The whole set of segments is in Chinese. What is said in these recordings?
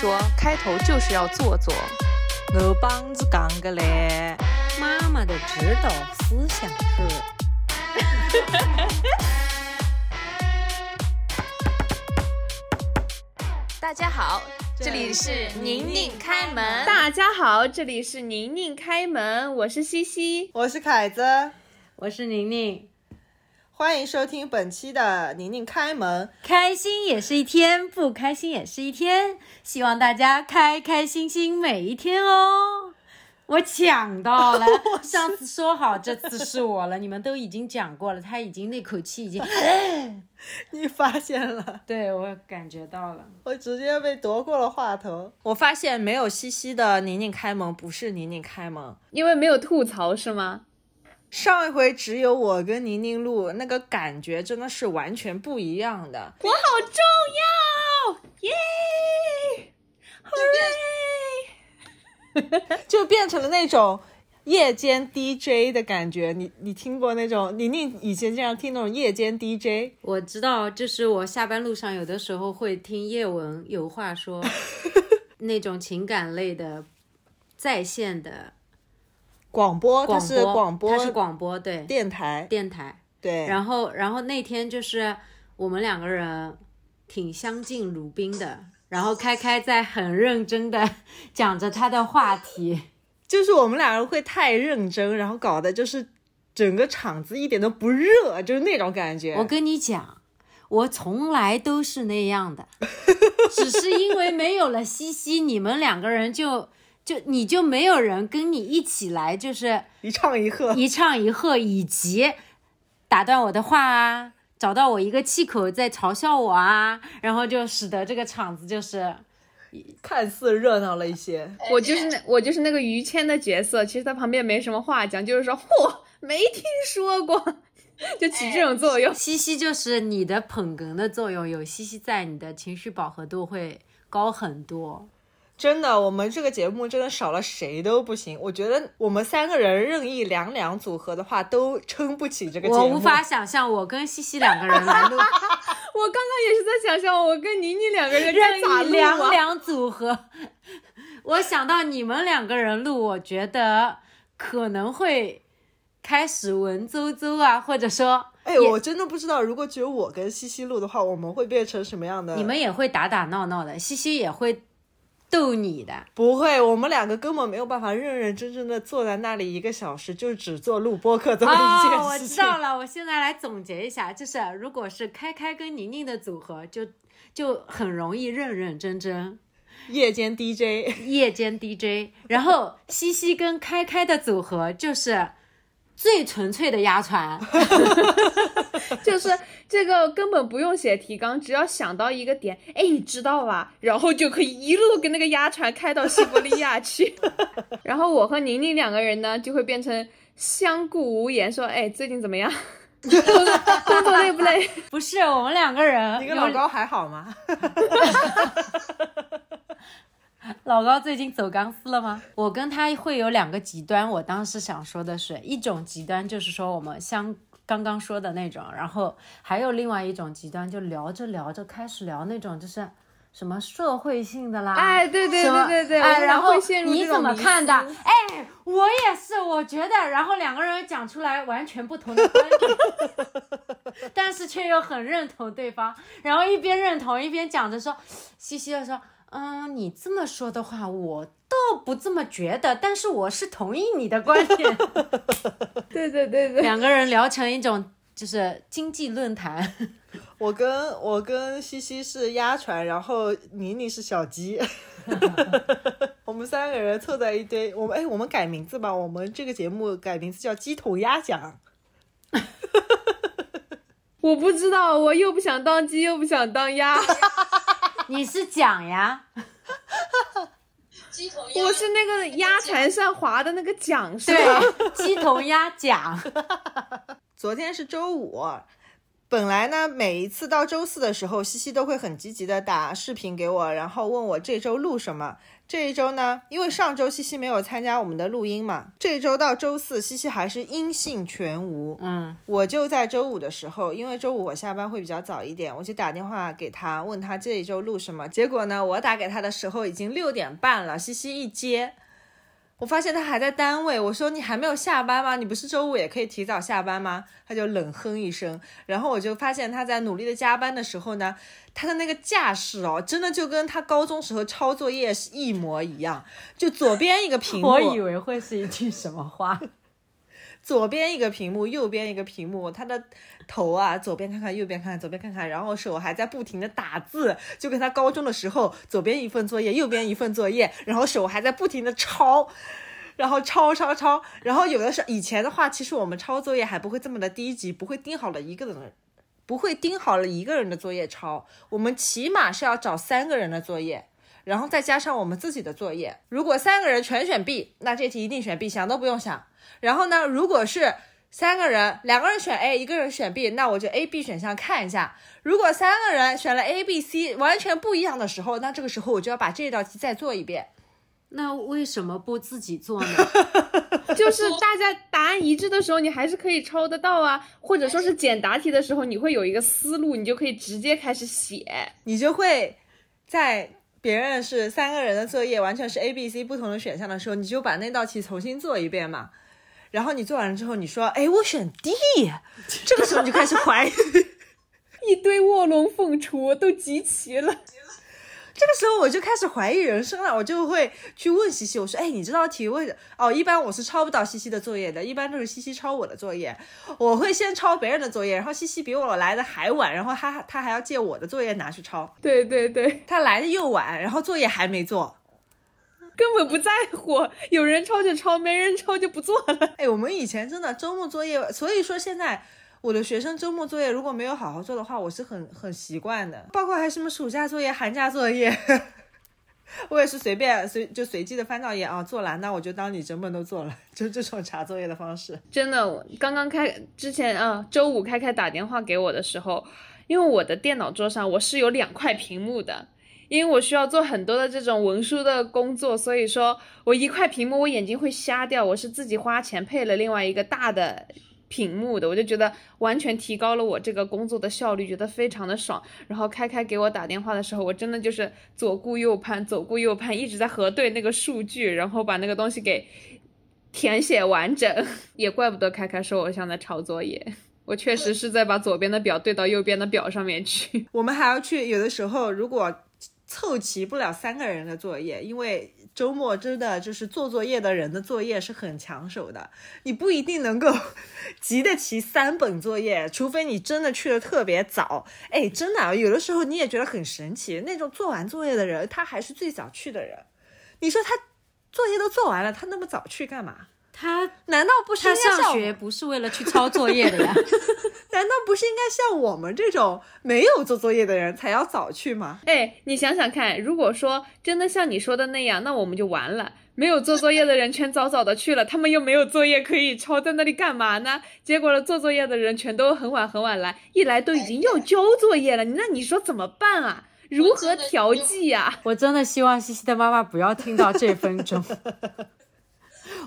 说，开头就是要做作。我帮子讲个嘞，妈妈的指导思想是。大家好，这里是宁宁开门。大家好，这里是宁宁开门，我是西西，我是凯子，我是宁宁。欢迎收听本期的宁宁开门。开心也是一天，不开心也是一天，希望大家开开心心每一天哦。我抢到了，上次说好这次是我了，你们都已经讲过了，他已经那口气已经，你发现了？对我感觉到了，我直接被夺过了话头。我发现没有西西的宁宁开门不是宁宁开门，因为没有吐槽是吗？上一回只有我跟宁宁录，那个感觉真的是完全不一样的。我好重要，耶！好耶！就变成了那种夜间 DJ 的感觉。你你听过那种？宁宁以前经常听那种夜间 DJ。我知道，就是我下班路上有的时候会听叶文有话说，那种情感类的在线的广播，它是广播，它是广播，对，电台，电台，对。然后，然后那天就是我们两个人挺相敬如宾的。然后开开在很认真的讲着他的话题，就是我们两人会太认真，然后搞的就是整个场子一点都不热，就是那种感觉。我跟你讲，我从来都是那样的，只是因为没有了西西，你们两个人就就你就没有人跟你一起来，就是一唱一和，一唱一和，以及打断我的话啊。找到我一个气口在嘲笑我啊，然后就使得这个场子就是看似热闹了一些。我就是那我就是那个于谦的角色，其实他旁边没什么话讲，就是说嚯，没听说过，就起这种作用。西西就是你的捧哏的作用，有西西在，你的情绪饱和度会高很多。真的，我们这个节目真的少了谁都不行。我觉得我们三个人任意两两组合的话，都撑不起这个节目。我无法想象我跟西西两个人来录。我刚刚也是在想象我跟妮妮两个人任意两两组合。我想到你们两个人录，我觉得可能会开始文绉绉啊，或者说，哎，我真的不知道，如果只有我跟西西录的话，我们会变成什么样的？你们也会打打闹闹的，西西也会。逗你的不会，我们两个根本没有办法认认真真的坐在那里一个小时，就只做录播课这么一件事。哦，我知道了，我现在来总结一下，就是如果是开开跟宁宁的组合，就就很容易认认真真。夜间 DJ，夜间 DJ，然后西西跟开开的组合就是。最纯粹的压船，就是这个根本不用写提纲，只要想到一个点，哎，你知道吧？然后就可以一路跟那个鸭船开到西伯利亚去。然后我和宁宁两个人呢，就会变成相顾无言，说，哎，最近怎么样？工作累不累？不是，我们两个人。你跟老高还好吗？老高最近走钢丝了吗？我跟他会有两个极端，我当时想说的是一种极端，就是说我们像刚刚说的那种，然后还有另外一种极端，就聊着聊着开始聊那种就是什么社会性的啦，哎，对对对对对，哎，然后你怎么看的？哎，我也是，我觉得，然后两个人讲出来完全不同的观点，但是却又很认同对方，然后一边认同一边讲着说，西西又说。嗯，你这么说的话，我倒不这么觉得，但是我是同意你的观点。对对对对，两个人聊成一种就是经济论坛。我跟我跟西西是鸭船，然后妮妮是小鸡。我们三个人凑在一堆，我们哎，我们改名字吧，我们这个节目改名字叫鸡同鸭讲。我不知道，我又不想当鸡，又不想当鸭。你是桨呀，鸡头鸭，我是那个鸭船上划的那个桨，是吧？鸡同鸭桨。昨天是周五，本来呢，每一次到周四的时候，西西都会很积极的打视频给我，然后问我这周录什么。这一周呢，因为上周西西没有参加我们的录音嘛，这一周到周四西西还是音信全无。嗯，我就在周五的时候，因为周五我下班会比较早一点，我就打电话给他，问他这一周录什么。结果呢，我打给他的时候已经六点半了，西西一接。我发现他还在单位，我说你还没有下班吗？你不是周五也可以提早下班吗？他就冷哼一声，然后我就发现他在努力的加班的时候呢，他的那个架势哦，真的就跟他高中时候抄作业是一模一样，就左边一个 苹果，我以为会是一句什么话，左边一个屏幕，右边一个屏幕，他的头啊，左边看看，右边看看，左边看看，然后手还在不停的打字，就跟他高中的时候，左边一份作业，右边一份作业，然后手还在不停的抄，然后抄抄抄，然后有的时候以前的话，其实我们抄作业还不会这么的低级，不会盯好了一个人，不会盯好了一个人的作业抄，我们起码是要找三个人的作业。然后再加上我们自己的作业，如果三个人全选 B，那这题一定选 B，想都不用想。然后呢，如果是三个人，两个人选 A，一个人选 B，那我就 A、B 选项看一下。如果三个人选了 A、B、C 完全不一样的时候，那这个时候我就要把这道题再做一遍。那为什么不自己做呢？就是大家答案一致的时候，你还是可以抄得到啊，或者说是简答题的时候，你会有一个思路，你就可以直接开始写。你就会在别人是三个人的作业，完全是 A、B、C 不同的选项的时候，你就把那道题重新做一遍嘛。然后你做完了之后，你说：“哎，我选 D。”这个时候你就开始怀疑。一堆卧龙凤雏都集齐了。这个时候我就开始怀疑人生了，我就会去问西西，我说：“哎，你这道题为哦，一般我是抄不到西西的作业的，一般都是西西抄我的作业。我会先抄别人的作业，然后西西比我来的还晚，然后他他还要借我的作业拿去抄。对对对，他来的又晚，然后作业还没做。根本不在乎，有人抄就抄，没人抄就不做了。哎，我们以前真的周末作业，所以说现在我的学生周末作业如果没有好好做的话，我是很很习惯的。包括还什么暑假作业、寒假作业，我也是随便随就随机的翻到页啊，做完那我就当你整本都做了，就这种查作业的方式。真的，刚刚开之前啊，周五开开打电话给我的时候，因为我的电脑桌上我是有两块屏幕的。因为我需要做很多的这种文书的工作，所以说我一块屏幕我眼睛会瞎掉。我是自己花钱配了另外一个大的屏幕的，我就觉得完全提高了我这个工作的效率，觉得非常的爽。然后开开给我打电话的时候，我真的就是左顾右盼，左顾右盼，一直在核对那个数据，然后把那个东西给填写完整。也怪不得开开说我像在抄作业，我确实是在把左边的表对到右边的表上面去。我们还要去，有的时候如果。凑齐不了三个人的作业，因为周末真的就是做作业的人的作业是很抢手的，你不一定能够 急得齐三本作业，除非你真的去的特别早。哎，真的，有的时候你也觉得很神奇，那种做完作业的人，他还是最早去的人。你说他作业都做完了，他那么早去干嘛？他难道不是他上学不是为了去抄作业的呀？难道不是应该像我们这种没有做作业的人才要早去吗？哎，你想想看，如果说真的像你说的那样，那我们就完了。没有做作业的人全早早的去了，他们又没有作业可以抄，在那里干嘛呢？结果了，做作业的人全都很晚很晚来，一来都已经要交作业了，那你说怎么办啊？如何调剂呀、我真的希望西西的妈妈不要听到这分钟。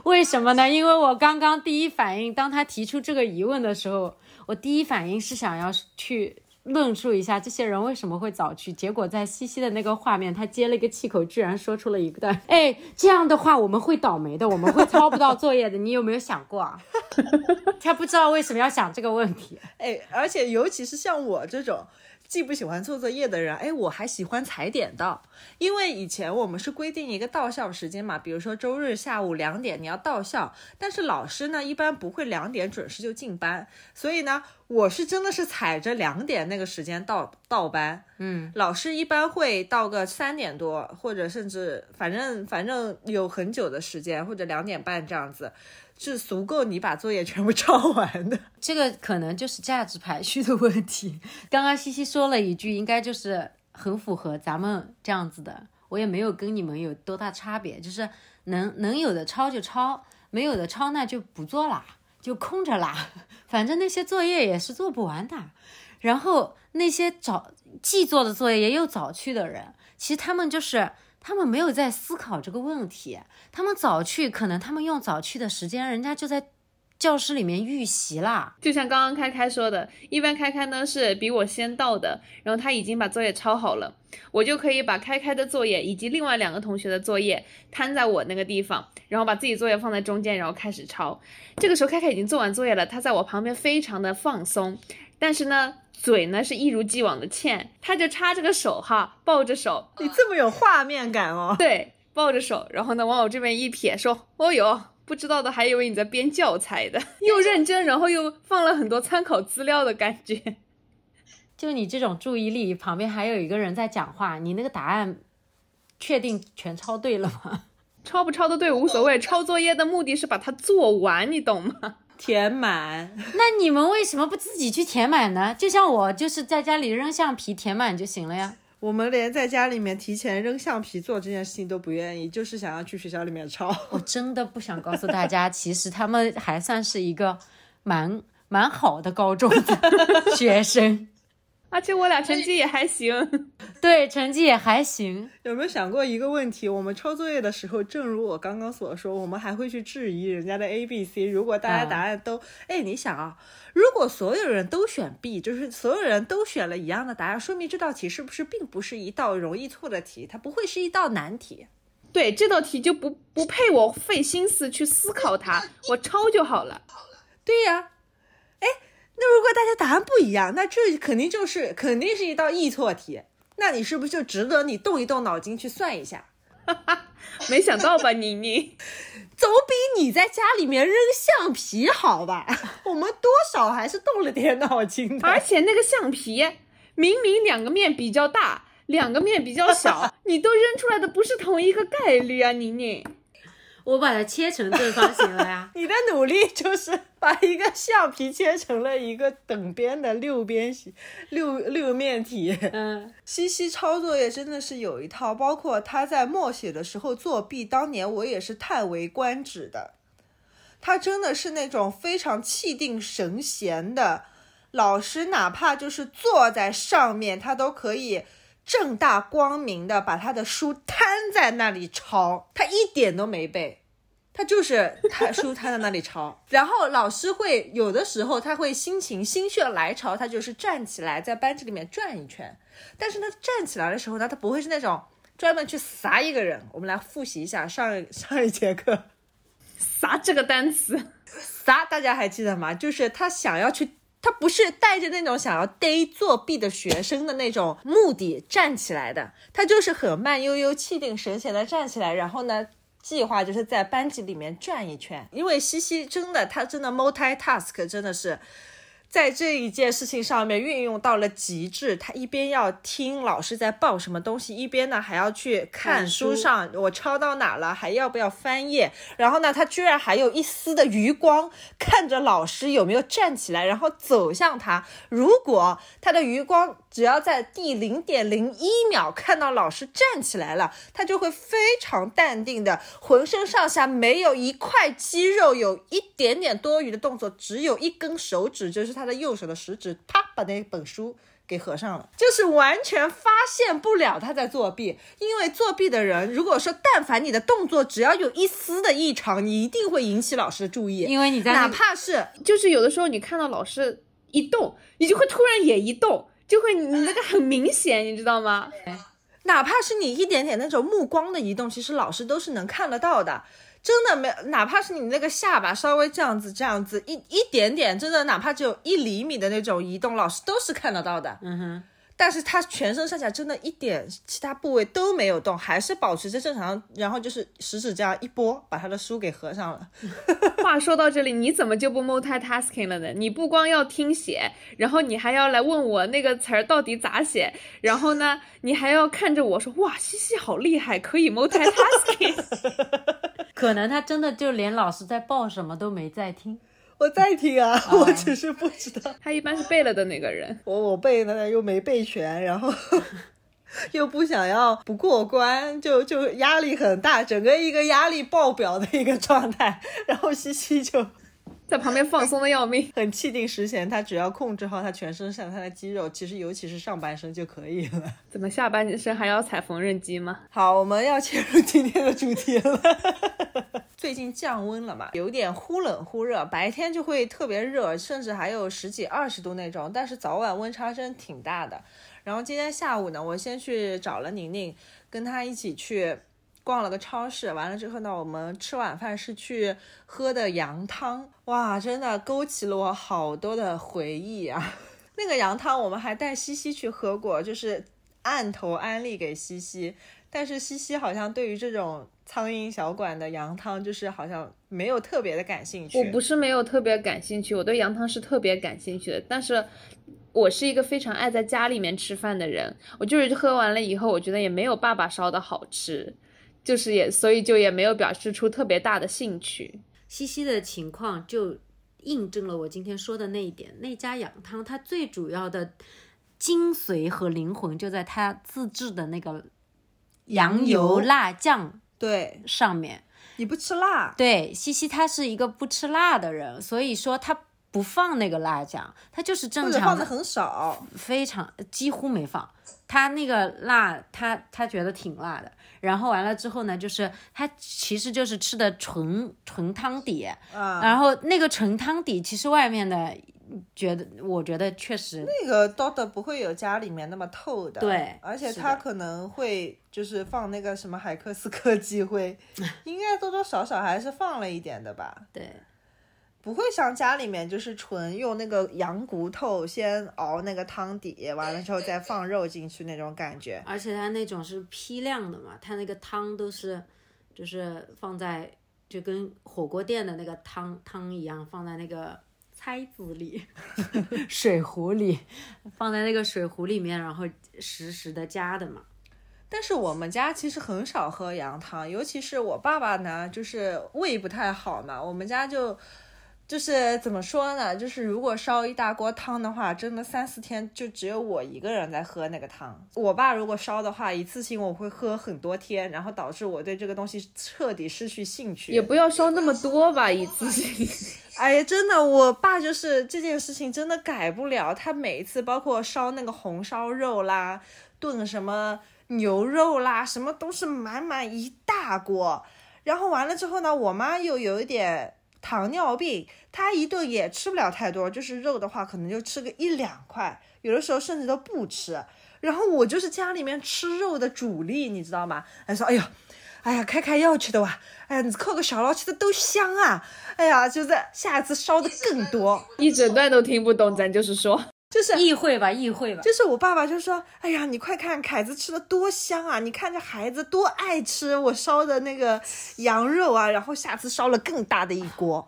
为什么呢？因为我刚刚第一反应，当他提出这个疑问的时候，我第一反应是想要去论述一下这些人为什么会早去。结果在西西的那个画面，他接了一个气口，居然说出了一段：“ 哎，这样的话我们会倒霉的，我们会抄不到作业的。”你有没有想过啊？他不知道为什么要想这个问题。哎，而且尤其是像我这种既不喜欢做作业的人，哎，我还喜欢踩点到，因为以前我们是规定一个到校时间嘛，比如说周日下午两点你要到校，但是老师呢一般不会两点准时就进班，所以呢，我是真的是踩着两点那个时间到到班，嗯，老师一般会到个三点多，或者甚至反正反正有很久的时间，或者两点半这样子，是足够你把作业全部 抄完的。这个可能就是价值排序的问题。刚刚西西说了一句，应该就是很符合咱们这样子的。我也没有跟你们有多大差别，就是能能有的抄就抄，没有的抄那就不做啦，就空着啦。反正那些作业也是做不完的。然后那些早既做的作业又早去的人，其实他们就是他们没有在思考这个问题。他们早去，可能他们用早去的时间，人家就在教室里面预习啦。就像刚刚开开说的，一般开开呢是比我先到的，然后他已经把作业抄好了，我就可以把开开的作业以及另外两个同学的作业摊在我那个地方，然后把自己作业放在中间，然后开始抄。这个时候开开已经做完作业了，他在我旁边非常的放松，但是呢。嘴呢是一如既往的欠，他就插着个手哈，抱着手，你这么有画面感哦。对，抱着手，然后呢往我这边一撇，说：“哦哟，不知道的还以为你在编教材的，又认真，然后又放了很多参考资料的感觉。就你这种注意力，旁边还有一个人在讲话，你那个答案确定全抄对了吗？抄不抄的对无所谓，抄作业的目的是把它做完，你懂吗？填满，那你们为什么不自己去填满呢？就像我，就是在家里扔橡皮填满就行了呀。我们连在家里面提前扔橡皮做这件事情都不愿意，就是想要去学校里面抄。我真的不想告诉大家，其实他们还算是一个蛮蛮好的高中的 学生。而且我俩成绩也还行，对，成绩也还行。有没有想过一个问题？我们抄作业的时候，正如我刚刚所说，我们还会去质疑人家的 A、B、C。如果大家答案都……哎，你想啊，如果所有人都选 B，就是所有人都选了一样的答案，说明这道题是不是并不是一道容易错的题？它不会是一道难题。对，这道题就不不配我费心思去思考它，我抄就好了。对呀。哎那如果大家答案不一样，那这肯定就是肯定是一道易错题。那你是不是就值得你动一动脑筋去算一下？没想到吧，宁宁，总比你在家里面扔橡皮好吧？我们多少还是动了点脑筋的。而且那个橡皮明明两个面比较大，两个面比较小，你都扔出来的不是同一个概率啊，宁宁。我把它切成正方形了呀！你的努力就是把一个橡皮切成了一个等边的六边形、六六面体。嗯，西西抄作业真的是有一套，包括他在默写的时候作弊，当年我也是叹为观止的。他真的是那种非常气定神闲的老师，哪怕就是坐在上面，他都可以。正大光明的把他的书摊在那里抄，他一点都没背，他就是他书摊在那里抄。然后老师会有的时候他会心情心血来潮，他就是站起来在班级里面转一圈。但是他站起来的时候呢，他不会是那种专门去撒一个人。我们来复习一下上 上一节课，撒这个单词，撒大家还记得吗？就是他想要去。他不是带着那种想要逮作弊的学生的那种目的站起来的，他就是很慢悠悠、气定神闲的站起来，然后呢，计划就是在班级里面转一圈。因为西西真的，他真的 multitask 真的是。在这一件事情上面运用到了极致，他一边要听老师在报什么东西，一边呢还要去看书上我抄到哪了，还要不要翻页。然后呢，他居然还有一丝的余光看着老师有没有站起来，然后走向他。如果他的余光只要在第零点零一秒看到老师站起来了，他就会非常淡定的，浑身上下没有一块肌肉有一点点多余的动作，只有一根手指，就是他。他的右手的食指，啪把那本书给合上了，就是完全发现不了他在作弊。因为作弊的人，如果说但凡你的动作只要有一丝的异常，你一定会引起老师的注意。因为你在哪怕是就是有的时候你看到老师一动，你就会突然也一动，就会你那个很明显，你知道吗？哪怕是你一点点那种目光的移动，其实老师都是能看得到的。真的没，哪怕是你那个下巴稍微这样子、这样子一一点点，真的哪怕只有一厘米的那种移动，老师都是看得到的。嗯哼。但是他全身上下真的一点其他部位都没有动，还是保持着正常，然后就是食指这样一拨，把他的书给合上了。话说到这里，你怎么就不 multitasking 了呢？你不光要听写，然后你还要来问我那个词儿到底咋写，然后呢，你还要看着我说，哇，西西好厉害，可以 multitasking。可能他真的就连老师在报什么都没在听。我在听啊，我只是不知道。他一般是背了的那个人。我我背了又没背全，然后 又不想要不过关，就就压力很大，整个一个压力爆表的一个状态。然后西西就在旁边放松的要命。很气定神闲，他只要控制好他全身上下的肌肉，其实尤其是上半身就可以了。怎么下半身还要踩缝纫机吗？好，我们要切入今天的主题了。最近降温了嘛，有点忽冷忽热，白天就会特别热，甚至还有十几二十度那种，但是早晚温差真挺大的。然后今天下午呢，我先去找了宁宁，跟她一起去逛了个超市。完了之后呢，我们吃晚饭是去喝的羊汤，哇，真的勾起了我好多的回忆啊！那个羊汤我们还带西西去喝过，就是按头安利给西西，但是西西好像对于这种苍蝇小馆的羊汤，就是好像没有特别的感兴趣。我不是没有特别感兴趣，我对羊汤是特别感兴趣的，但是。我是一个非常爱在家里面吃饭的人，我就是喝完了以后，我觉得也没有爸爸烧的好吃，就是也所以就也没有表示出特别大的兴趣。西西的情况就印证了我今天说的那一点，那家养汤它最主要的精髓和灵魂就在它自制的那个羊油辣酱对，上面。你不吃辣，对，西西他是一个不吃辣的人，所以说他。不放那个辣酱，它就是正常放的很少，非常几乎没放。他那个辣，他他觉得挺辣的。然后完了之后呢，就是他其实就是吃的纯纯汤底，然后那个纯汤底其实外面的觉得，我觉得确实那个倒的不会有家里面那么透的。对，而且他可能会就是放那个什么海克斯科技会，应该多多少少还是放了一点的吧。对。不会像家里面就是纯用那个羊骨头先熬那个汤底，完了之后再放肉进去那种感觉。而且它那种是批量的嘛，它那个汤都是，就是放在就跟火锅店的那个汤汤一样，放在那个菜子里，水壶里，放在那个水壶里面，然后实时的加的嘛。但是我们家其实很少喝羊汤，尤其是我爸爸呢，就是胃不太好嘛，我们家就。就是怎么说呢？就是如果烧一大锅汤的话，真的三四天就只有我一个人在喝那个汤。我爸如果烧的话，一次性我会喝很多天，然后导致我对这个东西彻底失去兴趣。也不要烧那么多吧，一次性。哎呀，真的，我爸就是这件事情真的改不了。他每一次包括烧那个红烧肉啦，炖什么牛肉啦，什么都是满满一大锅。然后完了之后呢，我妈又有一点。糖尿病，他一顿也吃不了太多，就是肉的话，可能就吃个一两块，有的时候甚至都不吃。然后我就是家里面吃肉的主力，你知道吗？他说：“哎呦，哎呀，开开药吃的哇，哎呀，你扣个小捞吃的都香啊，哎呀，就是下一次烧的更多。”一整段都听不懂，咱就是说。就是意会吧，意会吧。就是我爸爸就说：“哎呀，你快看凯子吃的多香啊！你看这孩子多爱吃我烧的那个羊肉啊，然后下次烧了更大的一锅。”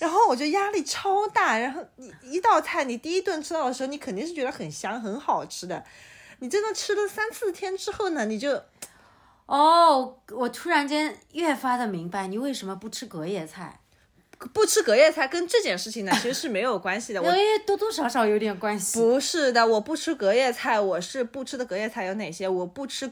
然后我就压力超大。然后你一道菜，你第一顿吃到的时候，你肯定是觉得很香、很好吃的。你真的吃了三四天之后呢，你就，哦，我突然间越发的明白你为什么不吃隔夜菜。不吃隔夜菜跟这件事情呢，其实是没有关系的。我多多少少有点关系。不是的，我不吃隔夜菜，我是不吃的隔夜菜有哪些？我不吃，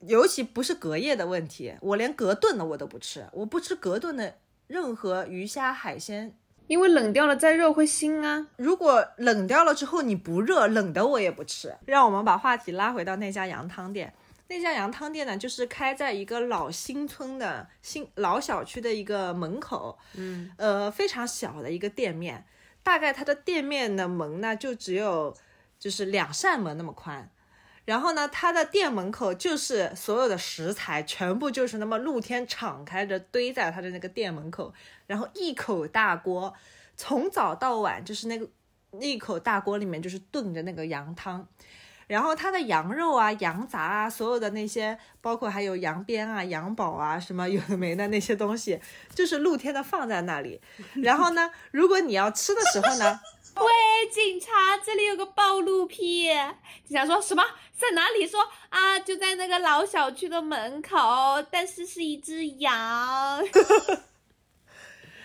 尤其不是隔夜的问题，我连隔顿的我都不吃。我不吃隔顿的任何鱼虾海鲜，因为冷掉了再热会腥啊。如果冷掉了之后你不热，冷的我也不吃。让我们把话题拉回到那家羊汤店。那家羊汤店呢，就是开在一个老新村的新老小区的一个门口，嗯，呃，非常小的一个店面，大概它的店面的门呢，就只有就是两扇门那么宽，然后呢，它的店门口就是所有的食材全部就是那么露天敞开着堆在它的那个店门口，然后一口大锅，从早到晚就是那个一口大锅里面就是炖着那个羊汤。然后它的羊肉啊、羊杂啊，所有的那些，包括还有羊鞭啊、羊宝啊，什么有的没的那些东西，就是露天的放在那里。然后呢，如果你要吃的时候呢，喂，警察，这里有个暴露癖。警察说什么？在哪里？说啊，就在那个老小区的门口，但是是一只羊。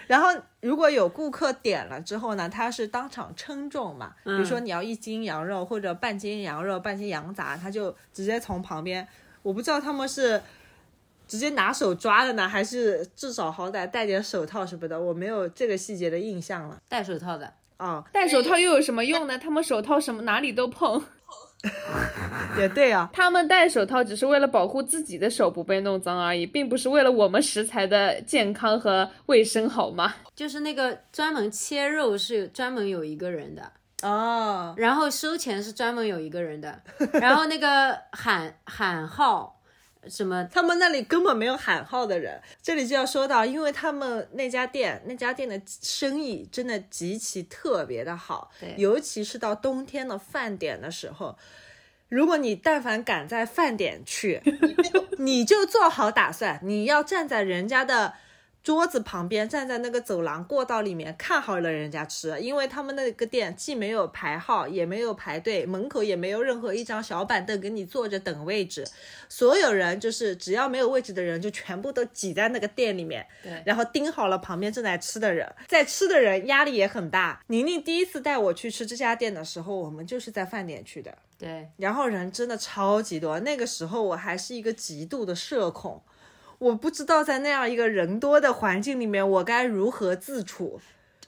然后如果有顾客点了之后呢，他是当场称重嘛，比如说你要一斤羊肉或者半斤羊肉、半斤羊杂，他就直接从旁边，我不知道他们是直接拿手抓的呢，还是至少好歹戴点手套什么的？我没有这个细节的印象了。戴手套的，哦，戴手套又有什么用呢？他们手套什么哪里都碰，也对啊，他们戴手套只是为了保护自己的手不被弄脏而已，并不是为了我们食材的健康和卫生，好吗？就是那个专门切肉是专门有一个人的，哦，然后收钱是专门有一个人的，然后那个喊喊号什么他们那里根本没有喊号的人。这里就要说到，因为他们那家店那家店的生意真的极其特别的好，尤其是到冬天的饭点的时候。如果你但凡敢在饭点去，你就做好打算，你要站在人家的桌子旁边，站在那个走廊过道里面看好了人家吃，因为他们那个店既没有排号，也没有排队，门口也没有任何一张小板凳给你坐着等位置，所有人就是只要没有位置的人，就全部都挤在那个店里面，对然后盯好了旁边正在吃的人，在吃的人压力也很大。宁宁第一次带我去吃这家店的时候，我们就是在饭点去的。对，然后人真的超级多。那个时候我还是一个极度的社恐，我不知道在那样一个人多的环境里面，我该如何自处。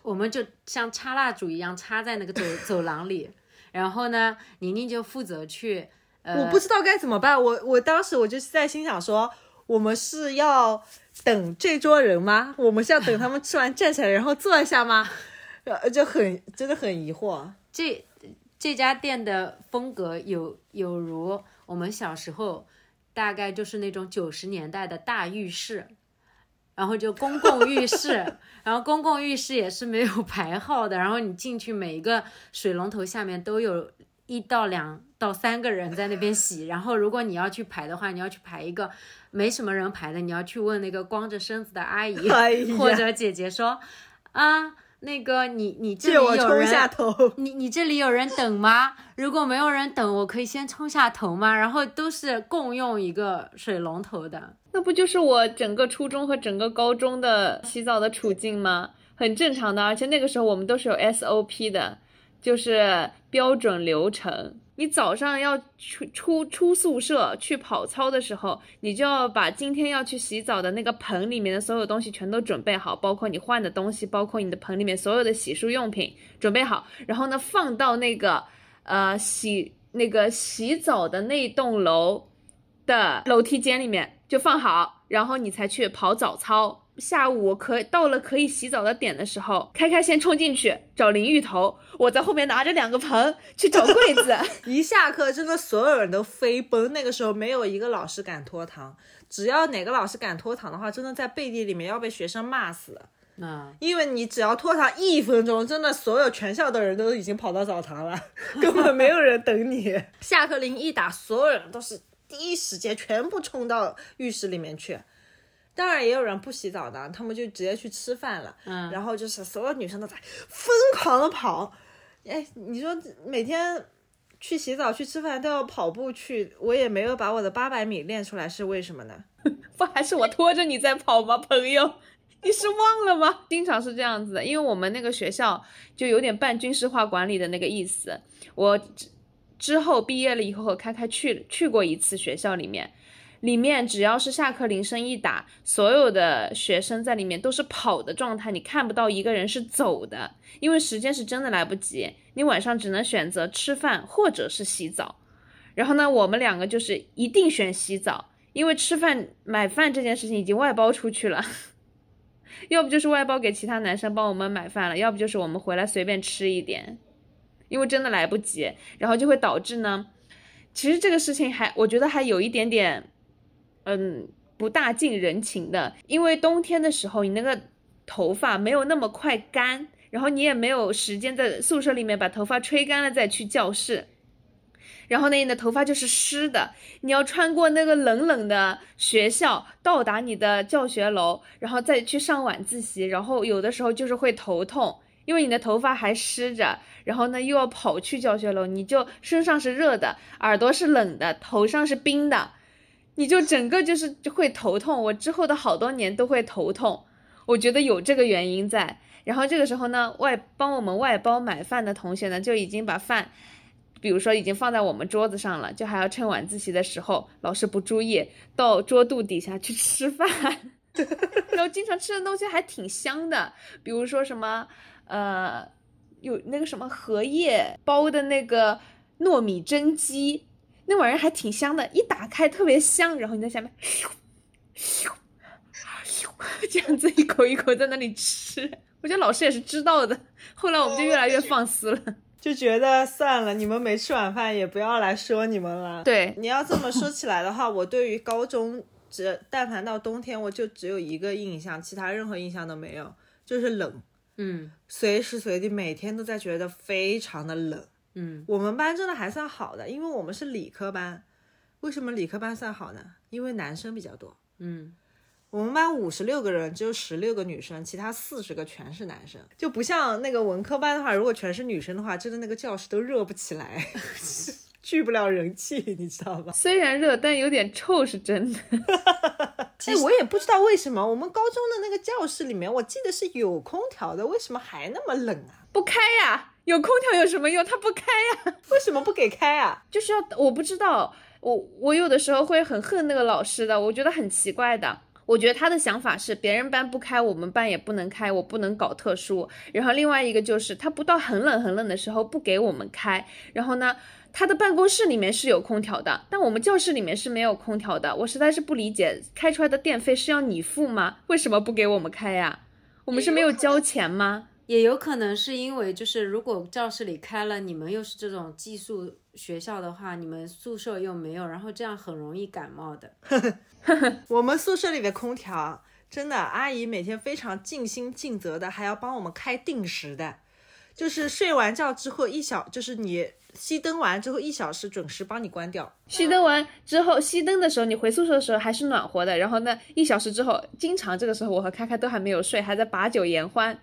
我们就像插蜡烛一样插在那个走 走廊里，然后呢，宁宁就负责去，呃，我不知道该怎么办。我我当时我就是在心想说，我们是要等这桌人吗？我们是要等他们吃完站起来然后坐一下吗？呃，就很真的很疑惑。这这家店的风格有有如我们小时候，大概就是那种九十年代的大浴室，然后就公共浴室，然后公共浴室也是没有排号的，然后你进去每一个水龙头下面都有一到两到三个人在那边洗，然后如果你要去排的话，你要去排一个没什么人排的，你要去问那个光着身子的阿姨哎或者姐姐说啊。那个你你这里有人下头。你你这里有人等吗？如果没有人等，我可以先冲下头吗？然后都是共用一个水龙头的。那不就是我整个初中和整个高中的洗澡的处境吗？很正常的，而且那个时候我们都是有 SOP 的，就是标准流程。你早上要出出出宿舍去跑操的时候，你就要把今天要去洗澡的那个盆里面的所有东西全都准备好，包括你换的东西，包括你的盆里面所有的洗漱用品准备好，然后呢放到那个呃洗那个洗澡的那栋楼的楼梯间里面就放好，然后你才去跑早操。下午可到了可以洗澡的点的时候，开开先冲进去找淋浴头，我在后面拿着两个盆去找柜子。一下课，真的所有人都飞奔。那个时候没有一个老师敢拖堂，只要哪个老师敢拖堂的话，真的在背地里面要被学生骂死。嗯，因为你只要拖堂一分钟，真的所有全校的人都已经跑到澡堂了，根本没有人等你。下课铃一打，所有人都是第一时间全部冲到浴室里面去。当然也有人不洗澡的，他们就直接去吃饭了。嗯然后就是所有女生都在疯狂的跑。哎，你说每天去洗澡、去吃饭都要跑步去，我也没有把我的八百米练出来，是为什么呢？不还是我拖着你在跑吗，朋友？你是忘了吗？经常是这样子的，因为我们那个学校就有点半军事化管理的那个意思。我之之后毕业了以后开开去去过一次学校里面，里面只要是下课铃声一打，所有的学生在里面都是跑的状态，你看不到一个人是走的，因为时间是真的来不及，你晚上只能选择吃饭或者是洗澡。然后呢，我们两个就是一定选洗澡，因为吃饭买饭这件事情已经外包出去了，要不就是外包给其他男生帮我们买饭了，要不就是我们回来随便吃一点，因为真的来不及，然后就会导致呢，其实这个事情还我觉得还有一点点，嗯，不大近人情的，因为冬天的时候你那个头发没有那么快干，然后你也没有时间在宿舍里面把头发吹干了再去教室。然后呢，你的头发就是湿的，你要穿过那个冷冷的学校，到达你的教学楼，然后再去上晚自习，然后有的时候就是会头痛，因为你的头发还湿着，然后呢又要跑去教学楼，你就身上是热的，耳朵是冷的，头上是冰的，你就整个就是会头痛。我之后的好多年都会头痛，我觉得有这个原因在。然后这个时候呢，外帮我们外包买饭的同学呢，就已经把饭。比如说已经放在我们桌子上了，就还要趁晚自习的时候，老师不注意，到桌肚底下去吃饭，然后经常吃的东西还挺香的，比如说什么呃，有那个什么荷叶包的那个糯米蒸鸡，那玩意儿还挺香的，一打开特别香，然后你在下面咻咻咻这样子一口一口在那里吃，我觉得老师也是知道的，后来我们就越来越放肆了。就觉得算了，你们没吃晚饭也不要来说你们了。对，你要这么说起来的话，我对于高中只但凡到冬天，我就只有一个印象，其他任何印象都没有，就是冷，嗯随时随地每天都在觉得非常的冷。嗯，我们班真的还算好的，因为我们是理科班。为什么理科班算好呢？因为男生比较多。嗯，我们班五十六个人，只有十六个女生，其他四十个全是男生，就不像那个文科班的话，如果全是女生的话，真的那个教室都热不起来，聚不了人气，你知道吧？虽然热，但有点臭是真的。哎，我也不知道为什么我们高中的那个教室里面，我记得是有空调的，为什么还那么冷啊？不开呀，有空调有什么用？它不开呀，为什么不给开啊？就是要我不知道，我我有的时候会很恨那个老师的，我觉得很奇怪的。我觉得他的想法是，别人班不开，我们班也不能开，我不能搞特殊。然后另外一个就是，他不到很冷很冷的时候不给我们开。然后呢，他的办公室里面是有空调的，但我们教室里面是没有空调的。我实在是不理解，开出来的电费是要你付吗？为什么不给我们开呀？我们是没有交钱吗？也有可能是因为就是如果教室里开了，你们又是这种寄宿学校的话，你们宿舍又没有，然后这样很容易感冒的。我们宿舍里的空调，真的阿姨每天非常尽心尽责的，还要帮我们开定时的，就是睡完觉之后一小，就是你熄灯完之后一小时准时帮你关掉。熄灯完之后，熄灯的时候，你回宿舍的时候还是暖和的。然后呢，一小时之后，经常这个时候我和开开都还没有睡，还在把酒言欢。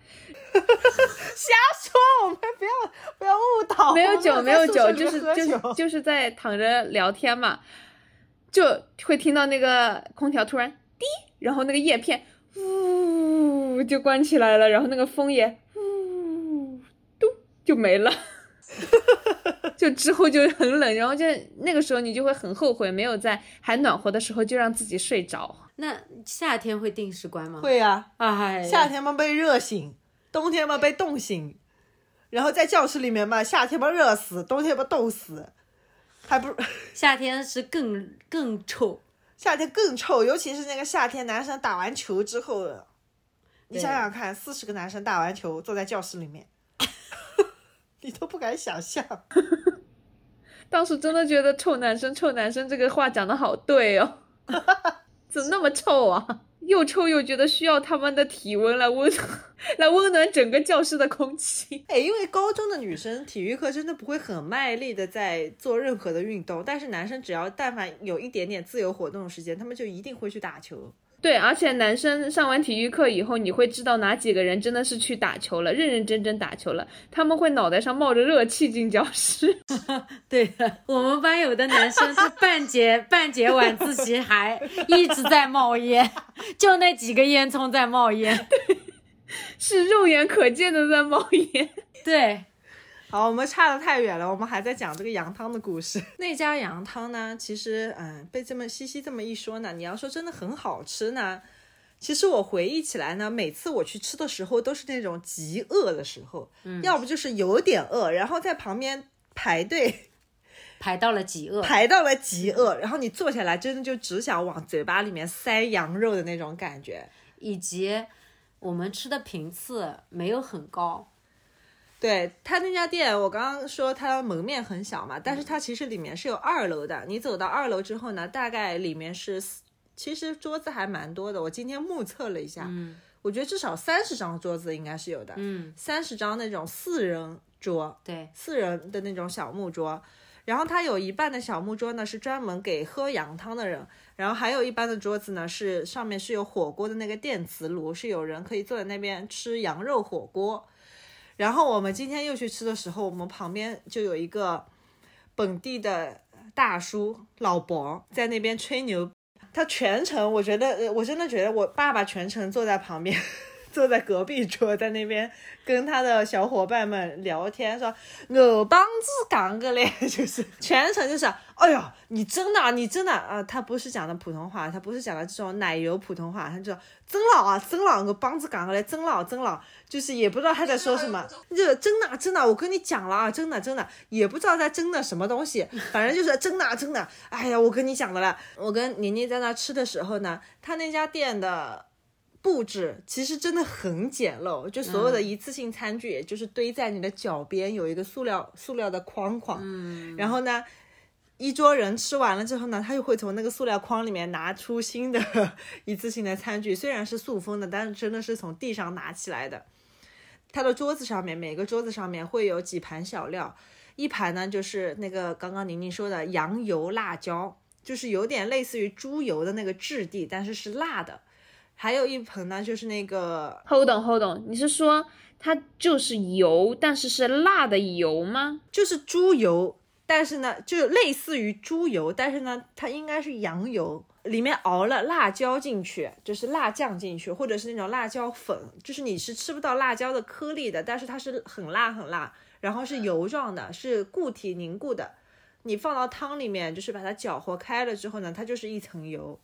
瞎说，我们不要不要误导。没有酒，没有酒，就是就是就是在躺着聊天嘛，就会听到那个空调突然滴，然后那个叶片呜就关起来了，然后那个风也呜嘟就没了。就之后就很冷，然后就那个时候你就会很后悔，没有在还暖和的时候就让自己睡着。那夏天会定时关吗？会呀、哎，夏天嘛被热醒，冬天嘛被冻醒，然后在教室里面嘛，夏天嘛热死，冬天嘛冻死，还不 夏天是更更臭。夏天更臭，尤其是那个夏天，男生打完球之后，你想想看，四十个男生打完球坐在教室里面，你都不敢想象。当时真的觉得“臭男生”“臭男生”这个话讲的好对哦，怎么那么臭啊？又臭又觉得需要他们的体温来温 来温暖整个教室的空气。哎，因为高中的女生体育课真的不会很卖力的在做任何的运动，但是男生只要但凡有一点点自由活动的时间，他们就一定会去打球。对，而且男生上完体育课以后，你会知道哪几个人真的是去打球了，认认真真打球了。他们会脑袋上冒着热气进教室。对的，我们班有的男生是半节半节晚自习还一直在冒烟，就那几个烟囱在冒烟。对是肉眼可见的在冒烟。对，好，我们差得太远了，我们还在讲这个羊汤的故事。那家羊汤呢，其实嗯，被这么西西这么一说呢，你要说真的很好吃呢，其实我回忆起来呢，每次我去吃的时候都是那种极饿的时候，要不就是有点饿，然后在旁边排队 排到了极饿。排到了极饿，然后你坐下来真的就只想往嘴巴里面塞羊肉的那种感觉。以及我们吃的频次没有很高，对他那家店，我刚刚说它门面很小嘛，但是它其实里面是有二楼的。你走到二楼之后呢，大概里面是四，其实桌子还蛮多的。我今天目测了一下，嗯我觉得至少三十张桌子应该是有的，嗯，三十张那种四人桌，对，四人的那种小木桌。然后它有一半的小木桌呢是专门给喝羊汤的人，然后还有一半的桌子呢是上面是有火锅的那个电磁炉，是有人可以坐在那边吃羊肉火锅。然后我们今天又去吃的时候，我们旁边就有一个本地的大叔老伯在那边吹牛，他全程我觉得，我真的觉得我爸爸全程坐在旁边。坐在隔壁桌，在那边跟他的小伙伴们聊天，说我帮子讲个嘞，就是全程就是，哎呦，你真的，你真的啊，他不是讲的普通话，他不是讲的这种奶油普通话，他就真老啊，真老，我帮子讲个嘞，真老真老，就是也不知道他在说什么，就真的真的，我跟你讲了啊，真的真的，也不知道在真的什么东西，反正就是真的真的，哎呀，我跟你讲的了，我跟宁宁在那吃的时候呢，他那家店的。布置其实真的很简陋，就所有的一次性餐具，也就是堆在你的脚边，有一个塑料塑料的框框。嗯，然后呢，一桌人吃完了之后呢，他又会从那个塑料框里面拿出新的 一次性的餐具，虽然是塑封的，但是真的是从地上拿起来的。他的桌子上面，每个桌子上面会有几盘小料，一盘呢就是那个刚刚宁宁说的羊油辣椒，就是有点类似于猪油的那个质地，但是是辣的。还有一盆呢，就是那个 hold on hold on，你是说它就是油，但是是辣的油吗？就是猪油，但是呢，就类似于猪油，但是呢，它应该是羊油，里面熬了辣椒进去，就是辣酱进去，或者是那种辣椒粉，就是你是吃不到辣椒的颗粒的，但是它是很辣很辣，然后是油状的，是固体凝固的，你放到汤里面，就是把它搅和开了之后呢，它就是一层油。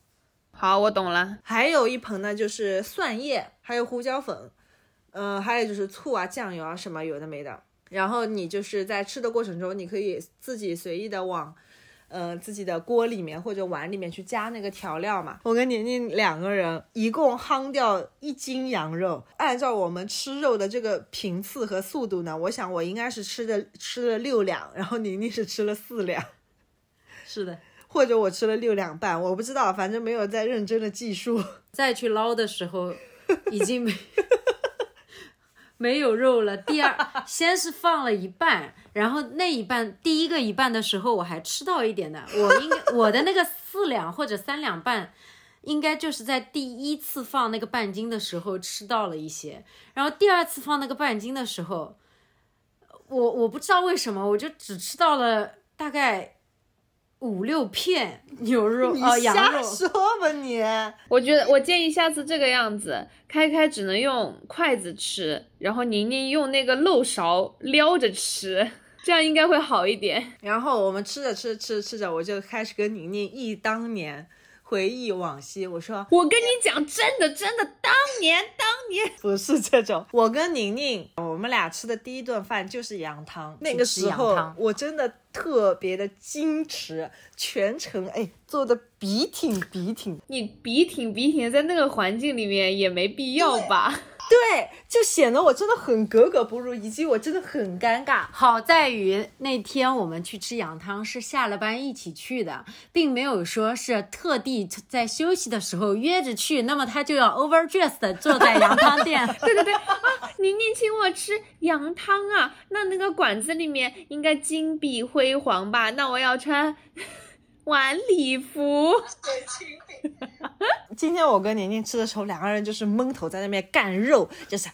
好，我懂了。还有一盆呢，就是蒜叶，还有胡椒粉，呃，还有就是醋啊、酱油啊什么有的没的。然后你就是在吃的过程中，你可以自己随意的往，呃，自己的锅里面或者碗里面去加那个调料嘛。我跟宁宁两个人一共夯掉一斤羊肉，按照我们吃肉的这个频次和速度呢，我想我应该是吃的吃了六两，然后宁宁是吃了四两。是的。或者我吃了六两半，我不知道，反正没有在认真的计数。再去捞的时候，已经没 没有肉了。第二，先是放了一半，然后那一半，第一个一半的时候我还吃到一点的。我应该我的那个四两或者三两半，应该就是在第一次放那个半斤的时候吃到了一些，然后第二次放那个半斤的时候，我我不知道为什么，我就只吃到了大概。五六片牛肉哦，羊肉，说吧你。我觉得我建议下次这个样子，开开只能用筷子吃，然后宁宁用那个漏勺撩着吃，这样应该会好一点。然后我们吃着吃着吃着吃着，我就开始跟宁宁忆当年。回忆往昔，我说我跟你讲，真的真的，当年当年 不是这种。我跟宁宁，我们俩吃的第一顿饭就是羊汤。那个时候我真的特别的矜持，全程哎做的笔挺笔挺。你笔挺笔挺，在那个环境里面也没必要吧。对，就显得我真的很格格不入，以及我真的很尴尬。好在于那天我们去吃羊汤是下了班一起去的，并没有说是特地在休息的时候约着去，那么他就要 overdressed 坐在羊汤店。对对对，啊，宁宁请我吃羊汤啊，那那个馆子里面应该金碧辉煌吧？那我要穿。晚礼服。今天我跟宁宁吃的时候，两个人就是闷头在那边干肉，就是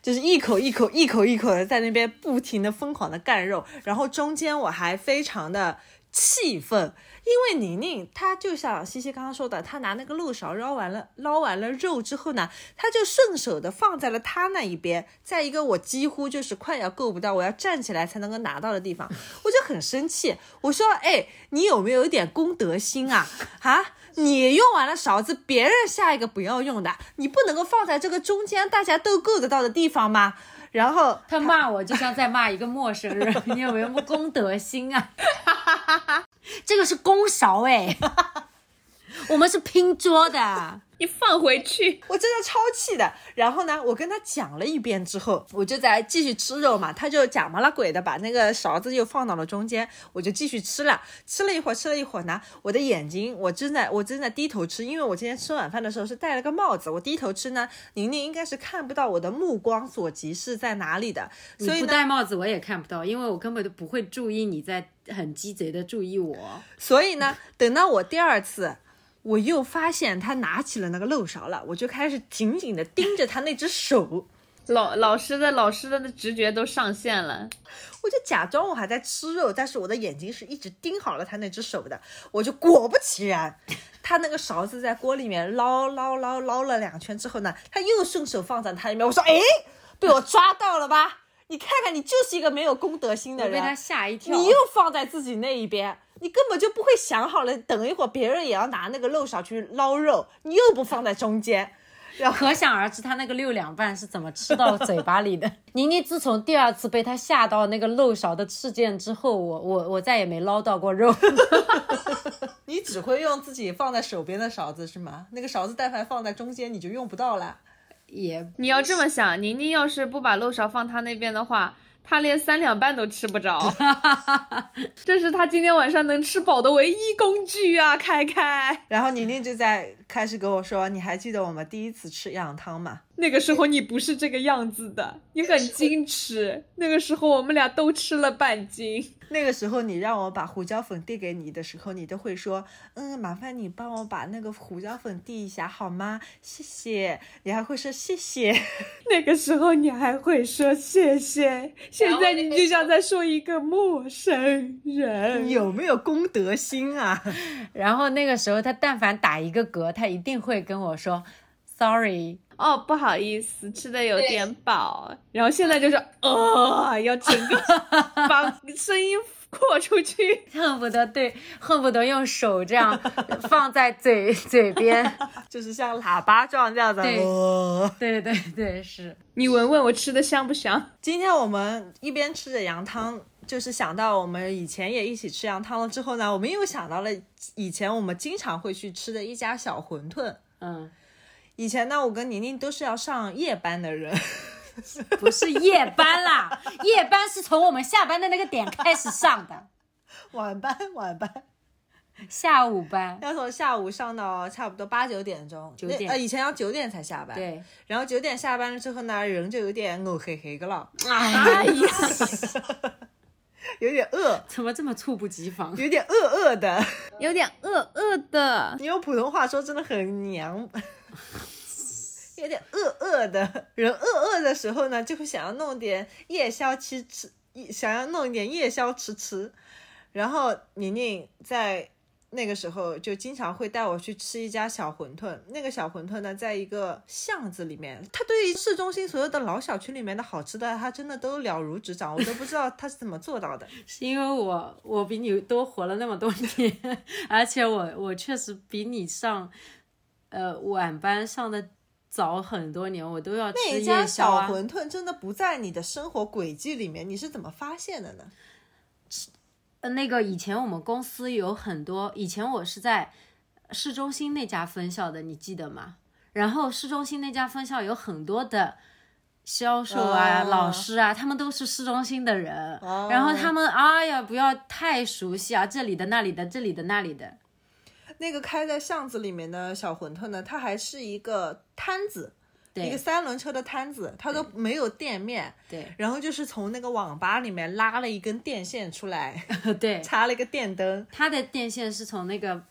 就是一口一口一口一口的在那边不停的疯狂的干肉，然后中间我还非常的气愤。因为宁宁，她就像西西刚刚说的，她拿那个漏勺捞完了捞完了肉之后呢，她就顺手的放在了她那一边，在一个我几乎就是快要够不到，我要站起来才能够拿到的地方，我就很生气。我说，哎，你有没有一点公德心啊？啊，你用完了勺子，别人下一个不要用的，你不能够放在这个中间大家都够得到的地方吗？然后他骂我，就像在骂一个陌生人，你有没有公德心啊？这个是公勺哎，我们是拼桌的。你放回去，我真的超气的。然后呢，我跟他讲了一遍之后，我就在继续吃肉嘛。他就假模了鬼的把那个勺子又放到了中间，我就继续吃了。吃了一会儿，吃了一会儿呢，我的眼睛我正在我正在低头吃，因为我今天吃晚饭的时候是戴了个帽子，我低头吃呢，宁宁应该是看不到我的目光所及是在哪里的。所以不戴帽子我也看不到，因为我根本都不会注意你在很鸡贼的注意我。所以呢，等到我第二次。我又发现他拿起了那个漏勺了，我就开始紧紧的盯着他那只手，老老师的老师的直觉都上线了。我就假装我还在吃肉，但是我的眼睛是一直盯好了他那只手的。我就果不其然，他那个勺子在锅里面捞捞捞捞了两圈之后呢，他又顺手放在他里面。我说，哎，被我抓到了吧？你看看，你就是一个没有公德心的人，被他吓一跳。你又放在自己那一边，你根本就不会想好了，等一会儿别人也要拿那个漏勺去捞肉，你又不放在中间。可想而知，他那个六两半是怎么吃到嘴巴里的。宁宁自从第二次被他吓到那个漏勺的事件之后，我我我再也没捞到过肉。你只会用自己放在手边的勺子是吗？那个勺子但凡放在中间，你就用不到了。也，你要这么想，宁宁要是不把漏勺放他那边的话。他连三两半都吃不着，这是他今天晚上能吃饱的唯一工具啊！开开，然后宁宁就在开始跟我说：“你还记得我们第一次吃羊汤吗？”那个时候你不是这个样子的，你很矜持。那个时候我们俩都吃了半斤。那个时候你让我把胡椒粉递给你的时候，你都会说：“嗯，麻烦你帮我把那个胡椒粉递一下好吗？谢谢。”你还会说谢谢。那个时候你还会说谢谢。现在你就像在说一个陌生人。有没有公德心啊？然后那个时候他但凡打一个嗝，他一定会跟我说：“Sorry。”哦，不好意思，吃的有点饱。然后现在就是，呃，要整个 把声音扩出去，恨不得对，恨不得用手这样 放在嘴嘴边，就是像喇叭状这样的。对对对，是你闻闻我吃的香不香？今天我们一边吃着羊汤，就是想到我们以前也一起吃羊汤了。之后呢，我们又想到了以前我们经常会去吃的一家小馄饨。嗯。以前呢，我跟宁宁都是要上夜班的人，不是夜班啦，夜班是从我们下班的那个点开始上的，晚班晚班，下午班要从下午上到差不多八九点钟，九点呃，以前要九点才下班，对，然后九点下班了之后呢，人就有点饿黑黑的了，哎呀，有点饿，怎么这么猝不及防？有点饿饿的，有点饿饿的，你用普通话说真的很娘。有点饿饿的人，饿饿的时候呢，就会想要弄点夜宵吃吃，想要弄一点夜宵吃吃。然后宁宁在那个时候就经常会带我去吃一家小馄饨。那个小馄饨呢，在一个巷子里面。他对于市中心所有的老小区里面的好吃的，他真的都了如指掌。我都不知道他是怎么做到的。是因为我我比你多活了那么多年，而且我我确实比你上。呃，晚班上的早很多年，我都要吃夜宵那家小馄饨真的不在你的生活轨迹里面，你是怎么发现的呢？呃，那个以前我们公司有很多，以前我是在市中心那家分校的，你记得吗？然后市中心那家分校有很多的销售啊、老师啊，他们都是市中心的人，然后他们哎呀，不要太熟悉啊，这里的、那里的、这里的、那里的。那个开在巷子里面的小馄饨呢，它还是一个摊子，一个三轮车的摊子，它都没有店面。对，然后就是从那个网吧里面拉了一根电线出来，对，插了一个电灯。它的电线是从那个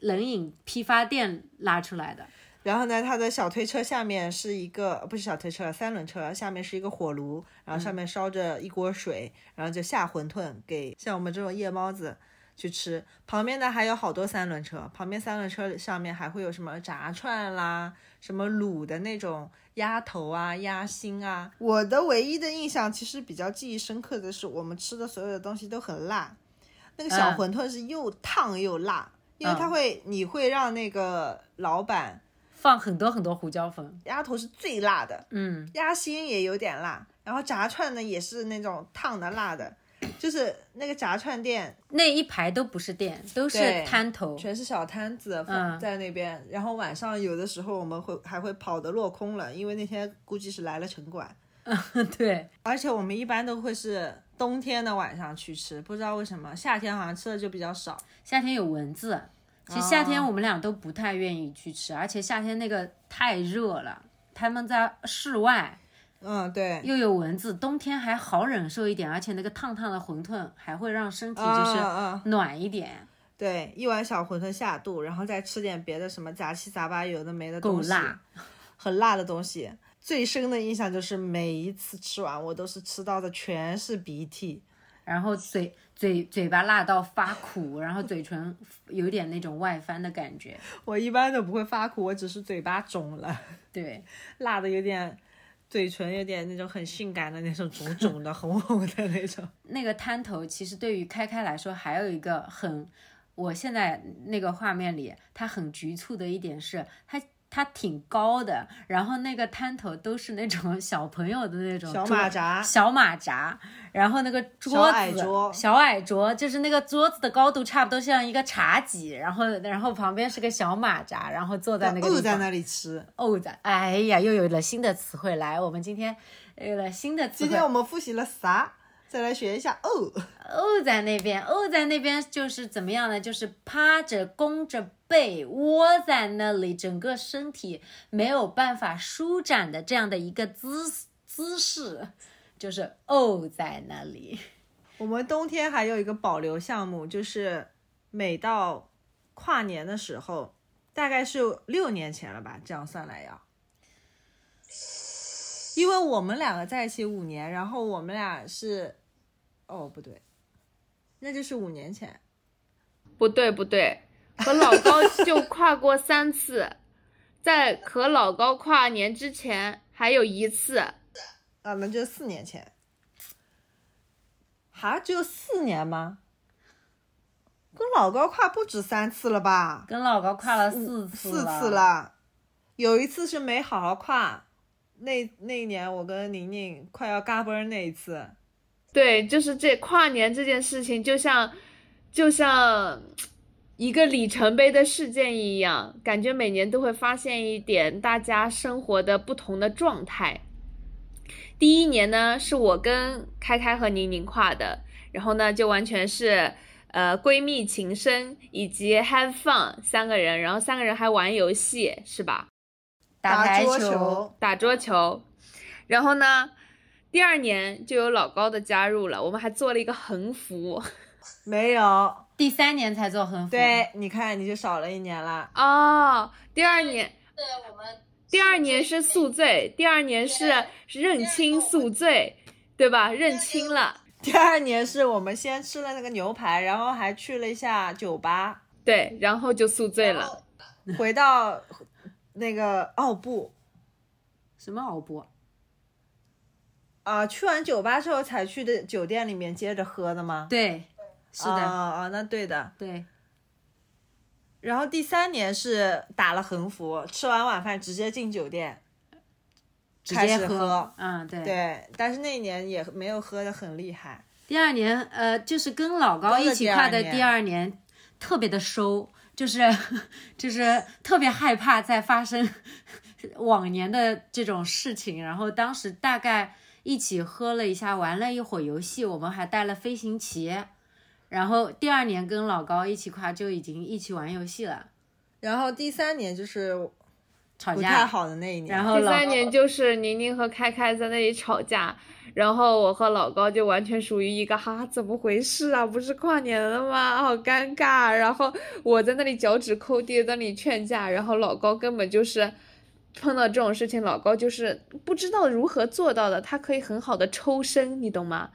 冷饮批发店拉出来的。然后呢，它的小推车下面是一个，不是小推车，三轮车下面是一个火炉，然后上面烧着一锅水，然后就下馄饨给像我们这种夜猫子。去吃，旁边的还有好多三轮车，旁边三轮车上面还会有什么炸串啦，什么卤的那种鸭头啊、鸭心啊。我的唯一的印象，其实比较记忆深刻的是，我们吃的所有的东西都很辣。那个小馄饨是又烫又辣，因为它会，你会让那个老板放很多很多胡椒粉。鸭头是最辣的，嗯，鸭心也有点辣，然后炸串呢也是那种烫的辣的。就是那个炸串店，那一排都不是店，都是摊头，全是小摊子在那边。然后晚上有的时候我们会还会跑的落空了，因为那天估计是来了城管。嗯 对，而且我们一般都会是冬天的晚上去吃，不知道为什么夏天好像吃的就比较少。夏天有蚊子，其实夏天我们俩都不太愿意去吃，而且夏天那个太热了，他们在室外。嗯，对，又有蚊子，冬天还好忍受一点，而且那个烫烫的馄饨还会让身体就是暖一点。对，一碗小馄饨下肚，然后再吃点别的什么杂七杂八有的没的东西，辣，很辣的东西。最深的印象就是每一次吃完，我都是吃到的全是鼻涕。然后嘴嘴嘴巴辣到发苦，然后嘴唇有点那种外翻的感觉。我一般都不会发苦，我只是嘴巴肿了，对，辣的有点，嘴唇有点那种很性感的那种肿肿的、红红的那种。那个摊头其实对于开开来说，还有一个很，我现在那个画面里，他很局促的一点是，他它挺高的，然后那个摊头都是那种小朋友的那种小马扎小马扎，然后那个桌小子矮桌小矮桌就是那个桌子的高度差不多像一个茶几，然后然后旁边是个小马扎，然后坐在那个地方沤在那里吃。哦在，哎呀，又有了新的词汇来，我们今天有了新的词汇今天我。们复习了啥？再来学一下哦。哦在那边，哦在那边就是怎么样呢？就是趴着弓着背窝在那里，整个身体没有办法舒展的这样的一个姿姿势，就是沤在那里。我们冬天还有一个保留项目，就是每到跨年的时候，大概是六年前了吧，这样算来要。因为我们两个在一起五年，然后我们俩是，哦不对，那就是五年前。不对不对，和老高就跨过三次，在和老高跨年之前还有一次，啊，那就四年前。哈，只有四年吗？跟老高跨不止三次了吧？跟老高跨了四次四次了，有一次是没好好跨，那那一年我跟宁宁快要嘎嘣儿那一次，对，就是这跨年这件事情，就像就像一个里程碑的事件一样，感觉每年都会发现一点大家生活的不同的状态。第一年呢，是我跟开开和宁宁跨的，然后呢，就完全是呃闺蜜情深以及 have fun 三个人，然后三个人还玩游戏，是吧？打排桌球，打桌球，然后呢，第二年就有老高的加入了，我们还做了一个横幅 没有。第三年才做横幅。对，你看你就少了一年了。哦。第二年，对我们第二年是宿醉，第二年是认亲宿醉，对吧？认亲了，第二年是我们先吃了那个牛排，然后还去了一下酒吧，对，然后就宿醉了。回到那个奥布什么奥布？啊、去完酒吧之后才去的酒店里面接着喝的吗？对，是啊的，啊、那对的。对，然后第三年是打了横幅，吃完晚饭直接进酒店，直接喝喝。嗯，对。对，但是那一年也没有喝的很厉害。第二年，呃，就是跟老高一起跨的第二年，特别的收，就是 就是特别害怕再发生往年的这种事情。然后当时大概一起喝了一下，玩了一会儿游戏，我们还带了飞行棋。然后第二年跟老高一起跨就已经一起玩游戏了，然后第三年就是吵不太架。好的那一年。然后第三年就是宁宁和开开在那里吵架，然后我和老高就完全属于一个哈怎么回事啊？不是跨年了吗？好尴尬。然后我在那里脚趾抠地，在那里劝架，然后老高根本就是碰到这种事情，老高就是不知道如何做到的，他可以很好的抽身，你懂吗？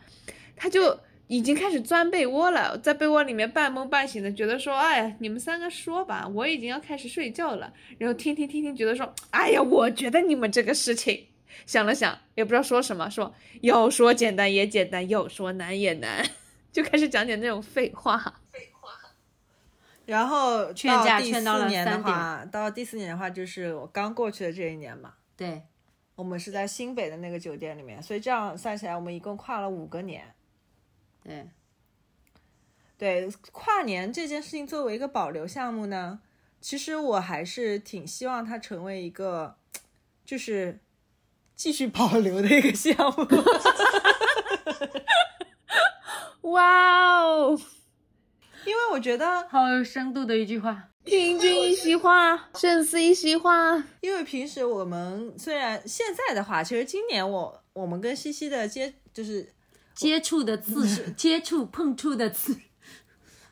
他就。已经开始钻被窝了，在被窝里面半梦半醒的，觉得说，哎呀，你们三个说吧，我已经要开始睡觉了。然后听听听听，觉得说，哎呀，我觉得你们这个事情，想了想，也不知道说什么，说要说简单也简单，要说难也难，就开始讲点那种废话。废话然后劝架到第劝到了四年的三话，到第四年的话，就是我刚过去的这一年嘛。对，我们是在新北的那个酒店里面，所以这样算起来，我们一共跨了五个年。对，对跨年这件事情作为一个保留项目呢，其实我还是挺希望它成为一个，就是继续保留的一个项目。哇哦，因为我觉得，好有深度的一句话。听君一席话，胜似一席话。因为平时我们虽然现在的话，其实今年我我们跟西西的接就是接触的次数，接触碰触的次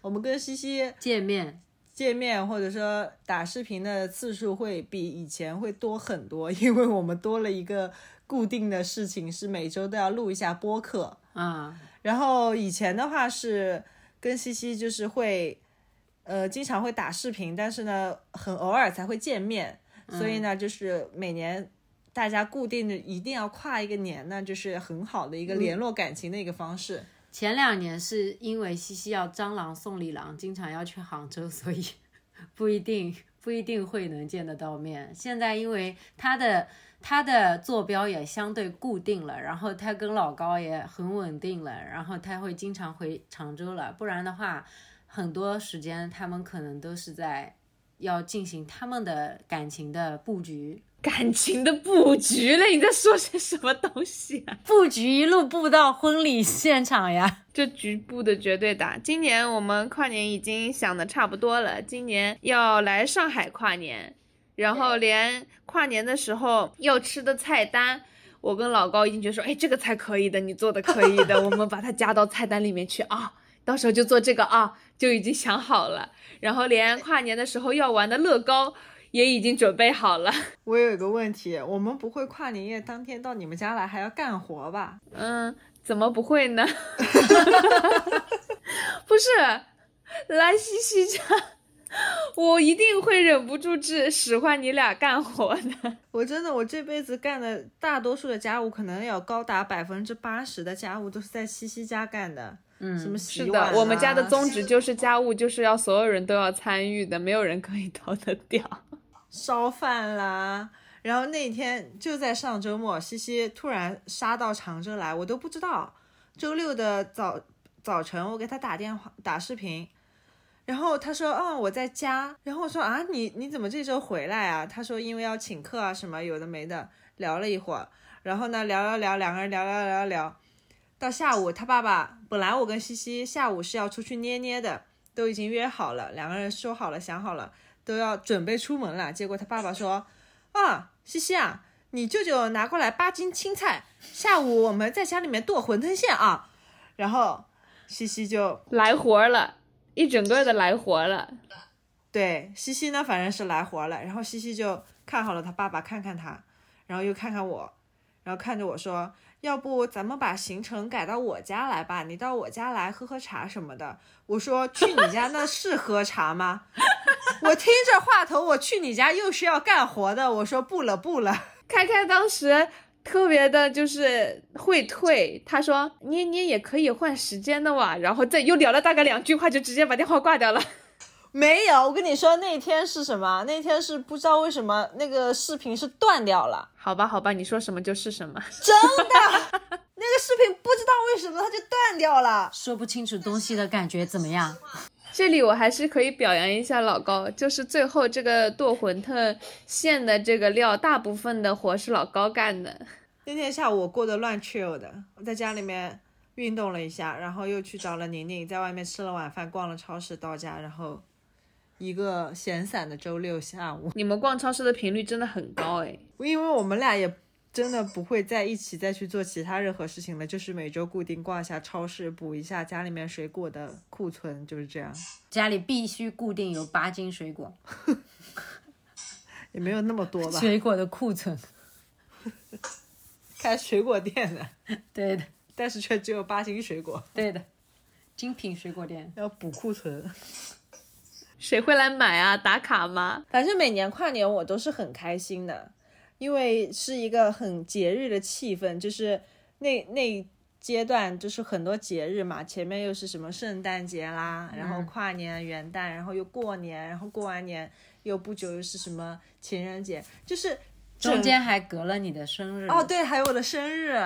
我们跟西西见面，见面或者说打视频的次数会比以前会多很多，因为我们多了一个固定的事情，是每周都要录一下播客。啊、然后以前的话是跟西西就是会，呃，经常会打视频，但是呢，很偶尔才会见面，所以呢，就是每年大家固定的一定要跨一个年呢，就是很好的一个联络感情的一个方式。前两年是因为西西要蟑螂送礼郎，经常要去杭州，所以不一定不一定会能见得到面。现在因为他的他的坐标也相对固定了，然后他跟老高也很稳定了，然后他会经常回常州了。不然的话，很多时间他们可能都是在要进行他们的感情的布局。感情的布局了，你在说些什么东西啊？布局一路布到婚礼现场呀！这局部的绝对大。今年我们跨年已经想的差不多了，今年要来上海跨年，然后连跨年的时候要吃的菜单，我跟老高已经觉得说，哎，这个菜可以的，你做的可以的，我们把它加到菜单里面去啊，到时候就做这个啊，就已经想好了。然后连跨年的时候要玩的乐高也已经准备好了。我有一个问题，我们不会跨年夜当天到你们家来还要干活吧？嗯，怎么不会呢？不是，来西西家，我一定会忍不住去使唤你俩干活的。我真的，我这辈子干的大多数的家务，可能有高达百分之八十的家务都是在西西家干的。嗯，什么洗是、的，啊、我们家的宗旨就是家务就是要所有人都要参与的，没有人可以逃得掉。烧饭啦。然后那天就在上周末，西西突然杀到常州来，我都不知道。周六的早早晨，我给他打电话打视频，然后他说：“嗯，我在家。”然后我说：“啊，你你怎么这周回来啊？”他说：“因为要请客啊，什么有的没的。”聊了一会儿，然后呢，聊聊聊，两个人聊聊聊聊，到下午，他爸爸本来我跟西西下午是要出去捏捏的，都已经约好了，两个人说好了，想好了。都要准备出门了，结果他爸爸说：“啊，西西啊，你舅舅拿过来八斤青菜，下午我们在家里面剁馄饨馅啊。”然后西西就来活了，一整个的来活了。对西西呢，反正是来活了。然后西西就看好了他爸爸，看看他，然后又看看我，然后看着我说：“要不咱们把行程改到我家来吧？你到我家来喝喝茶什么的。”我说：“去你家那是喝茶吗？” 我听着话头，我去你家又是要干活的。我说不了不了。开开当时特别的就是会退，他说捏捏也可以换时间的哇，然后再又聊了大概两句话，就直接把电话挂掉了。没有，我跟你说那天是什么？那天是不知道为什么那个视频是断掉了。好吧好吧，你说什么就是什么。真的，那个视频不知道为什么它就断掉了，说不清楚东西的感觉怎么样？这里我还是可以表扬一下老高，就是最后这个剁馄饨馅的这个料，大部分的活是老高干的。那天下午我过得乱 chill 的，我在家里面运动了一下，然后又去找了宁宁，在外面吃了晚饭，逛了超市，到家，然后一个闲散的周六下午。你们逛超市的频率真的很高哎，因为我们俩也真的不会在一起再去做其他任何事情了，就是每周固定逛一下超市，补一下家里面水果的库存，就是这样。家里必须固定有八斤水果 也没有那么多吧。水果的库存。开水果店的，对的，但是却只有八斤水果，对的，精品水果店要补库存。谁会来买啊？打卡吗？反正每年跨年我都是很开心的，因为是一个很节日的气氛，就是那那阶段就是很多节日嘛，前面又是什么圣诞节啦，然后跨年、元旦，然后又过年，然后过完年又不久又是什么情人节，就是中间还隔了你的生日哦，对，还有我的生日。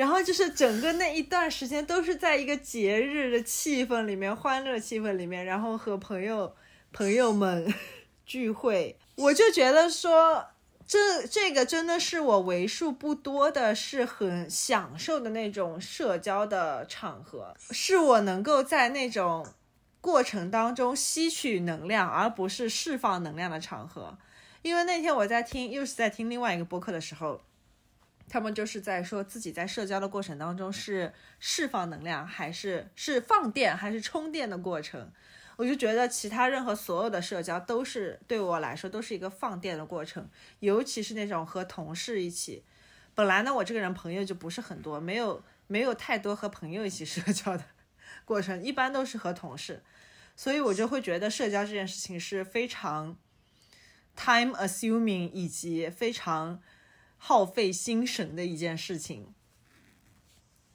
然后就是整个那一段时间都是在一个节日的气氛里面，欢乐气氛里面，然后和朋友朋友们 聚会，我就觉得说，这这个真的是我为数不多的是很享受的那种社交的场合，是我能够在那种过程当中吸取能量，而不是释放能量的场合。因为那天我在听，又是在听另外一个播客的时候。他们就是在说自己在社交的过程当中是释放能量，还是是放电，还是充电的过程。我就觉得其他任何所有的社交都是对我来说都是一个放电的过程，尤其是那种和同事一起。本来呢，我这个人朋友就不是很多，没有没有太多和朋友一起 社交的过程，一般都是和同事，所以我就会觉得社交这件事情是非常 time assuming 以及非常耗费心神的一件事情。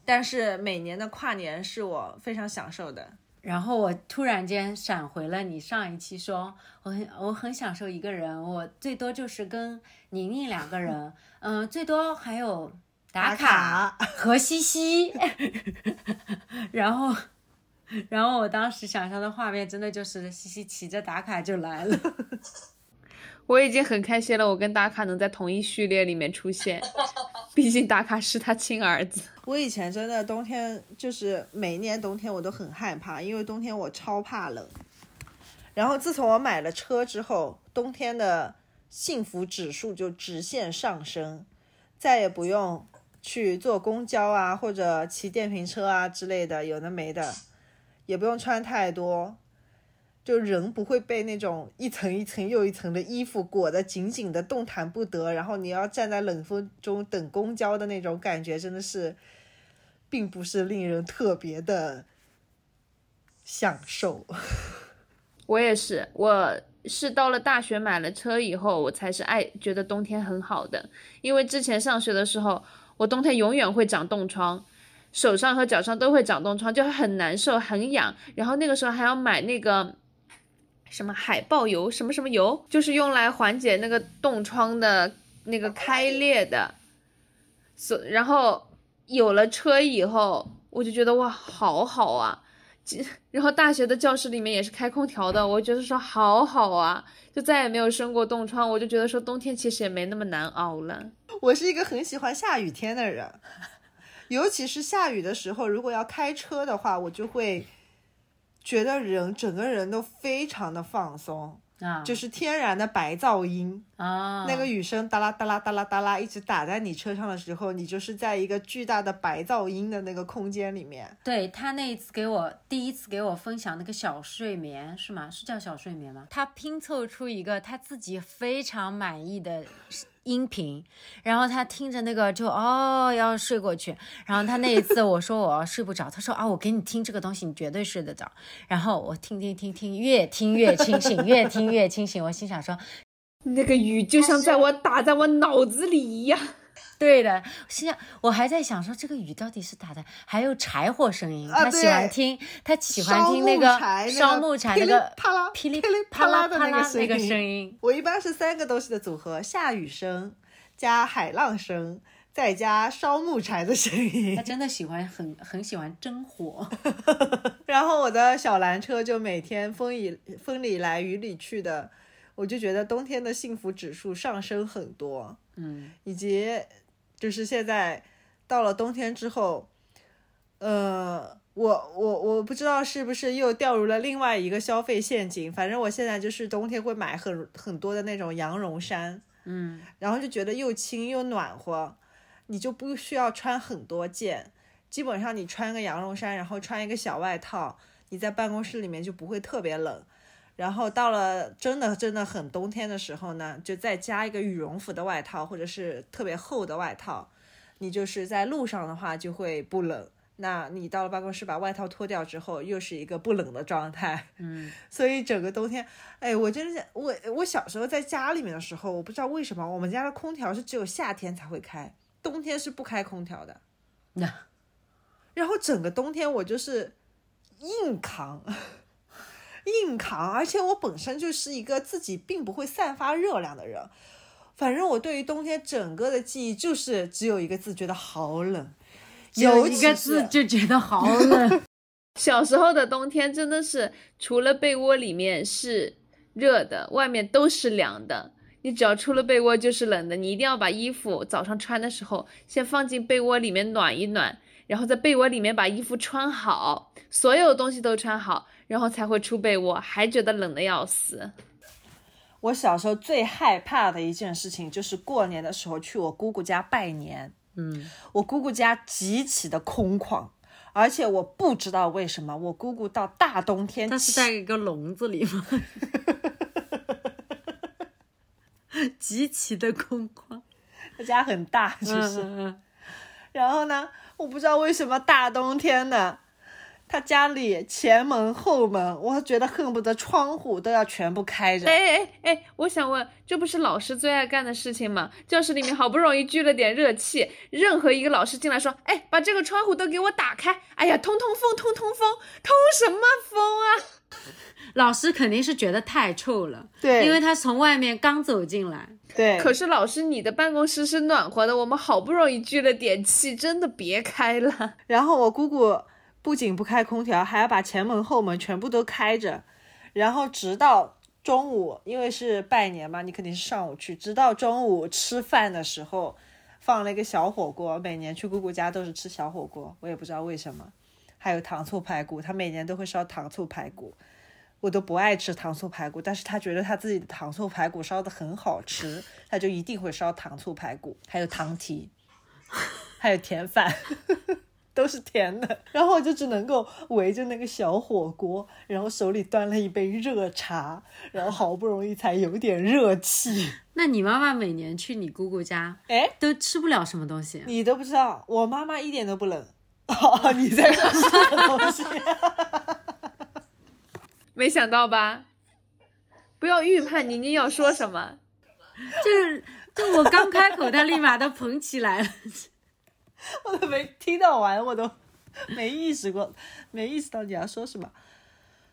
但是每年的跨年是我非常享受的。然后我突然间闪回了你上一期说我很我很享受一个人，我最多就是跟宁宁两个人，嗯，最多还有打卡和西西。然后，然后我当时想象的画面真的就是西西骑着打卡就来了。我已经很开心了，我跟达卡能在同一序列里面出现，毕竟达卡是他亲儿子。我以前真的冬天就是每一年冬天我都很害怕，因为冬天我超怕冷。然后自从我买了车之后，冬天的幸福指数就直线上升，再也不用去坐公交啊或者骑电瓶车啊之类的，有的没的，也不用穿太多。就人不会被那种一层一层又一层的衣服裹得紧紧的，动弹不得。然后你要站在冷风中等公交的那种感觉，真的是，并不是令人特别的享受。我也是，我是到了大学买了车以后，我才是爱觉得冬天很好的。因为之前上学的时候，我冬天永远会长冻疮，手上和脚上都会长冻疮，就很难受，很痒。然后那个时候还要买那个。什么海豹油，什么什么油，就是用来缓解那个冻疮的那个开裂的。所然后有了车以后，我就觉得哇，好好啊。然后大学的教室里面也是开空调的，我觉得说好好啊，就再也没有生过冻疮。我就觉得说冬天其实也没那么难熬了。我是一个很喜欢下雨天的人，尤其是下雨的时候，如果要开车的话，我就会。觉得人整个人都非常的放松啊，就是天然的白噪音啊，那个雨声哒啦哒啦哒啦哒啦一直打在你车上的时候，你就是在一个巨大的白噪音的那个空间里面。对他那一次给我第一次给我分享那个小睡眠是吗？是叫小睡眠吗？他拼凑出一个他自己非常满意的。音频，然后他听着那个就哦要睡过去，然后他那一次我说我睡不着，他说啊我给你听这个东西你绝对睡得着，然后我听听听听越听越清醒，越听越清醒，我心想说那个雨就像在我打在我脑子里一样。对的，现在我还在想说这个雨到底是打的，还有柴火声音，他喜欢听，他喜欢听那个烧木柴那个啪啦噼里啪啦的那个声音。我一般是三个东西的组合：下雨声加海浪声，再加烧木柴的声音。他真的喜欢，很很喜欢真火。然后我的小蓝车就每天风里风里来雨里去的，我就觉得冬天的幸福指数上升很多。嗯，以及。就是现在到了冬天之后，呃，我我我不知道是不是又掉入了另外一个消费陷阱。反正我现在就是冬天会买很很多的那种羊绒衫，嗯，然后就觉得又轻又暖和，你就不需要穿很多件，基本上你穿个羊绒衫，然后穿一个小外套，你在办公室里面就不会特别冷。然后到了真的真的很冬天的时候呢，就再加一个羽绒服的外套，或者是特别厚的外套，你就是在路上的话就会不冷。那你到了办公室把外套脱掉之后，又是一个不冷的状态。嗯，所以整个冬天，哎，我真是我我小时候在家里面的时候，我不知道为什么我们家的空调是只有夏天才会开，冬天是不开空调的。那，然后整个冬天我就是硬扛。硬扛，而且我本身就是一个自己并不会散发热量的人。反正我对于冬天整个的记忆就是只有一个字，觉得好冷。有一个字就觉得好冷。小时候的冬天真的是，除了被窝里面是热的，外面都是凉的。你只要出了被窝就是冷的，你一定要把衣服早上穿的时候先放进被窝里面暖一暖，然后在被窝里面把衣服穿好，所有东西都穿好。然后才会出被窝，还觉得冷的要死。我小时候最害怕的一件事情就是过年的时候去我姑姑家拜年。嗯，我姑姑家极其的空旷，而且我不知道为什么我姑姑到大冬天，她是在一个笼子里吗？极其的空旷，她家很大，其实。嗯嗯然后呢，我不知道为什么大冬天的，他家里前门后门，我觉得恨不得窗户都要全部开着。哎哎哎，我想问，这不是老师最爱干的事情吗？教室里面好不容易聚了点热气，任何一个老师进来说：“哎，把这个窗户都给我打开！”哎呀，通通风，通通风，通什么风啊？老师肯定是觉得太臭了，对因为他从外面刚走进来。对，可是老师，你的办公室是暖和的，我们好不容易聚了点气，真的别开了。然后我姑姑不仅不开空调，还要把前门后门全部都开着，然后直到中午，因为是拜年嘛，你肯定是上午去，直到中午吃饭的时候放了一个小火锅。每年去姑姑家都是吃小火锅，我也不知道为什么。还有糖醋排骨，她每年都会烧糖醋排骨。我都不爱吃糖醋排骨，但是他觉得他自己的糖醋排骨烧的很好吃，他就一定会烧糖醋排骨，还有糖蹄，还有甜饭。都是甜的，然后我就只能够围着那个小火锅，然后手里端了一杯热茶，然后好不容易才有点热气。那你妈妈每年去你姑姑家哎，都吃不了什么东西？你都不知道，我妈妈一点都不冷。哦，你在说什么东西？没想到吧？不要预判宁宁要说什么。就是，就我刚开口，她立马都捧起来了。我都没听到完，我都没意识过，没意识到你要说什么。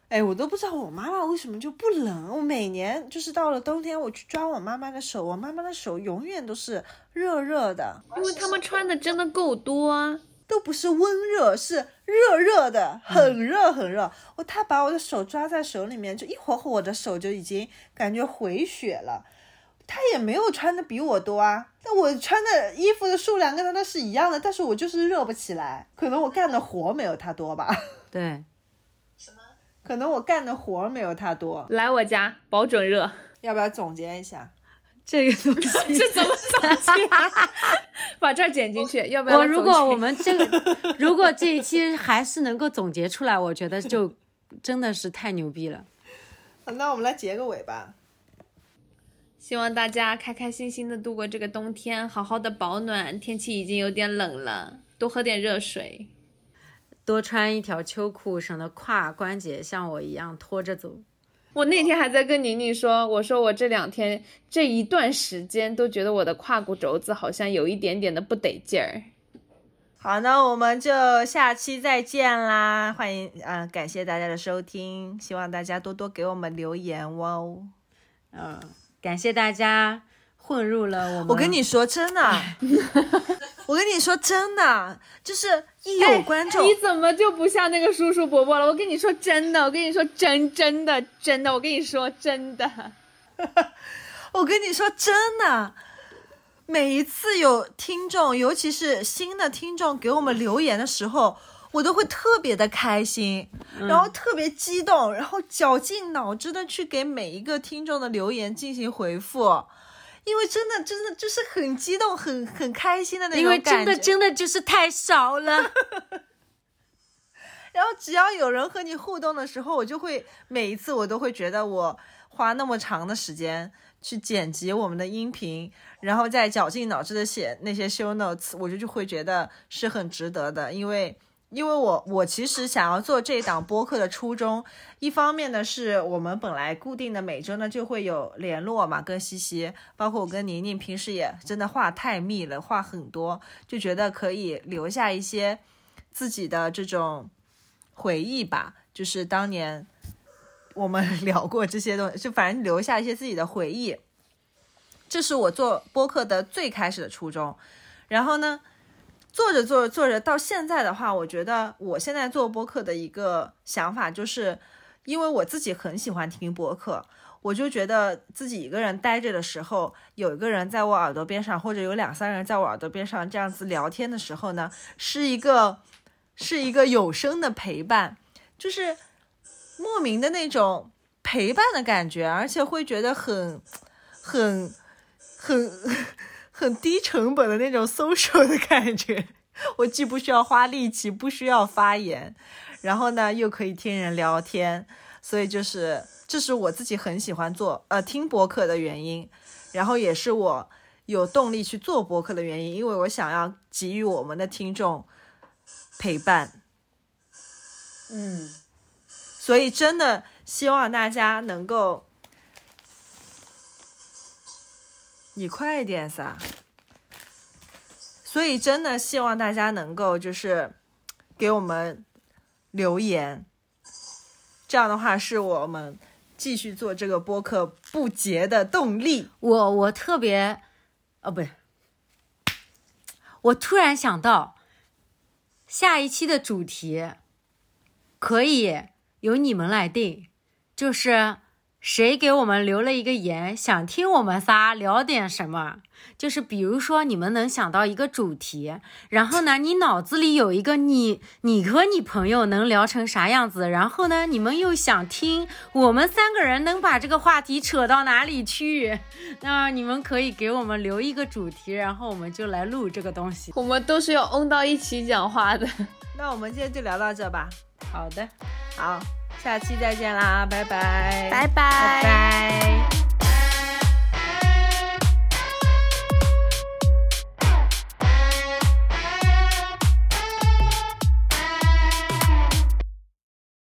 哎，我都不知道我妈妈为什么就不冷。我每年就是到了冬天，我去抓我妈妈的手，我妈妈的手永远都是热热的，因为他们穿的真的够多啊。都不是温热，是热热的，很热很热。我他把我的手抓在手里面，就一会儿会我的手就已经感觉回血了。他也没有穿的比我多啊，那我穿的衣服的数量跟他那是一样的，但是我就是热不起来。可能我干的活没有他多吧，对，什么可能我干的活没有他多。来我家保准热。要不要总结一下？这个东西，这怎么总结？把这儿剪进去，要不然我？如果我们这个，如果这一期还是能够总结出来，我觉得就真的是太牛逼了。那我们来结个尾吧。希望大家开开心心的度过这个冬天，好好的保暖。天气已经有点冷了，多喝点热水。多穿一条秋裤，省得胯关节像我一样拖着走。我那天还在跟宁宁说，我说我这两天这一段时间都觉得我的胯骨轴子好像有一点点的不得劲儿。好，那我们就下期再见啦！欢迎啊、呃感谢大家的收听，希望大家多多给我们留言哦。嗯，感谢大家混入了我们。我跟你说，真的，我跟你说真的，就是一有观众，哎你怎么就不像那个叔叔伯伯了？我跟你说真的，我跟你说真真的真的，我跟你说真的。我跟你说真的，每一次有听众，尤其是新的听众给我们留言的时候，我都会特别的开心，然后特别激动，然后绞尽脑汁的去给每一个听众的留言进行回复。因为真的，真的就是很激动、很很开心的那种因为真。的真的就是太少了。然后只要有人和你互动的时候，我就会每一次我都会觉得我花那么长的时间去剪辑我们的音频，然后再绞尽脑汁的写那些 show notes，我就就会觉得是很值得的，因为。因为我我其实想要做这档播客的初衷，一方面呢是我们本来固定的每周呢就会有联络嘛，跟西西，包括我跟宁宁平时也真的话太密了，话很多，就觉得可以留下一些自己的这种回忆吧，就是当年我们 聊过这些东西，就反正留下一些自己的回忆。这是我做播客的最开始的初衷。然后呢，做着做着做着，到现在的话，我觉得我现在做播客的一个想法就是，因为我自己很喜欢听播客。我就觉得自己一个人待着的时候，有一个人在我耳朵边上，或者有两三个人在我耳朵边上这样子聊天的时候呢，是一个是一个有声的陪伴，就是莫名的那种陪伴的感觉，而且会觉得很很很很低成本的那种 social 的感觉。我既不需要花力气，不需要发言，然后呢又可以听人聊天，所以就是这是我自己很喜欢做呃听播客的原因，然后也是我有动力去做播客的原因，因为我想要给予我们的听众陪伴。嗯，所以真的希望大家能够，你快一点噻。所以真的希望大家能够就是给我们留言，这样的话是我们继续做这个播客不竭的动力。我我特别，哦不是，我突然想到，下一期的主题可以由你们来定，就是谁给我们留了一个言，想听我们仨聊点什么。就是比如说，你们能想到一个主题，然后呢，你脑子里有一个你你和你朋友能聊成啥样子，然后呢，你们又想听我们三个人能把这个话题扯到哪里去，那你们可以给我们留一个主题，然后我们就来录这个东西。我们都是要嗡到一起讲话的。那我们今天就聊到这吧，好的，好，下期再见啦，拜拜，拜拜，拜拜。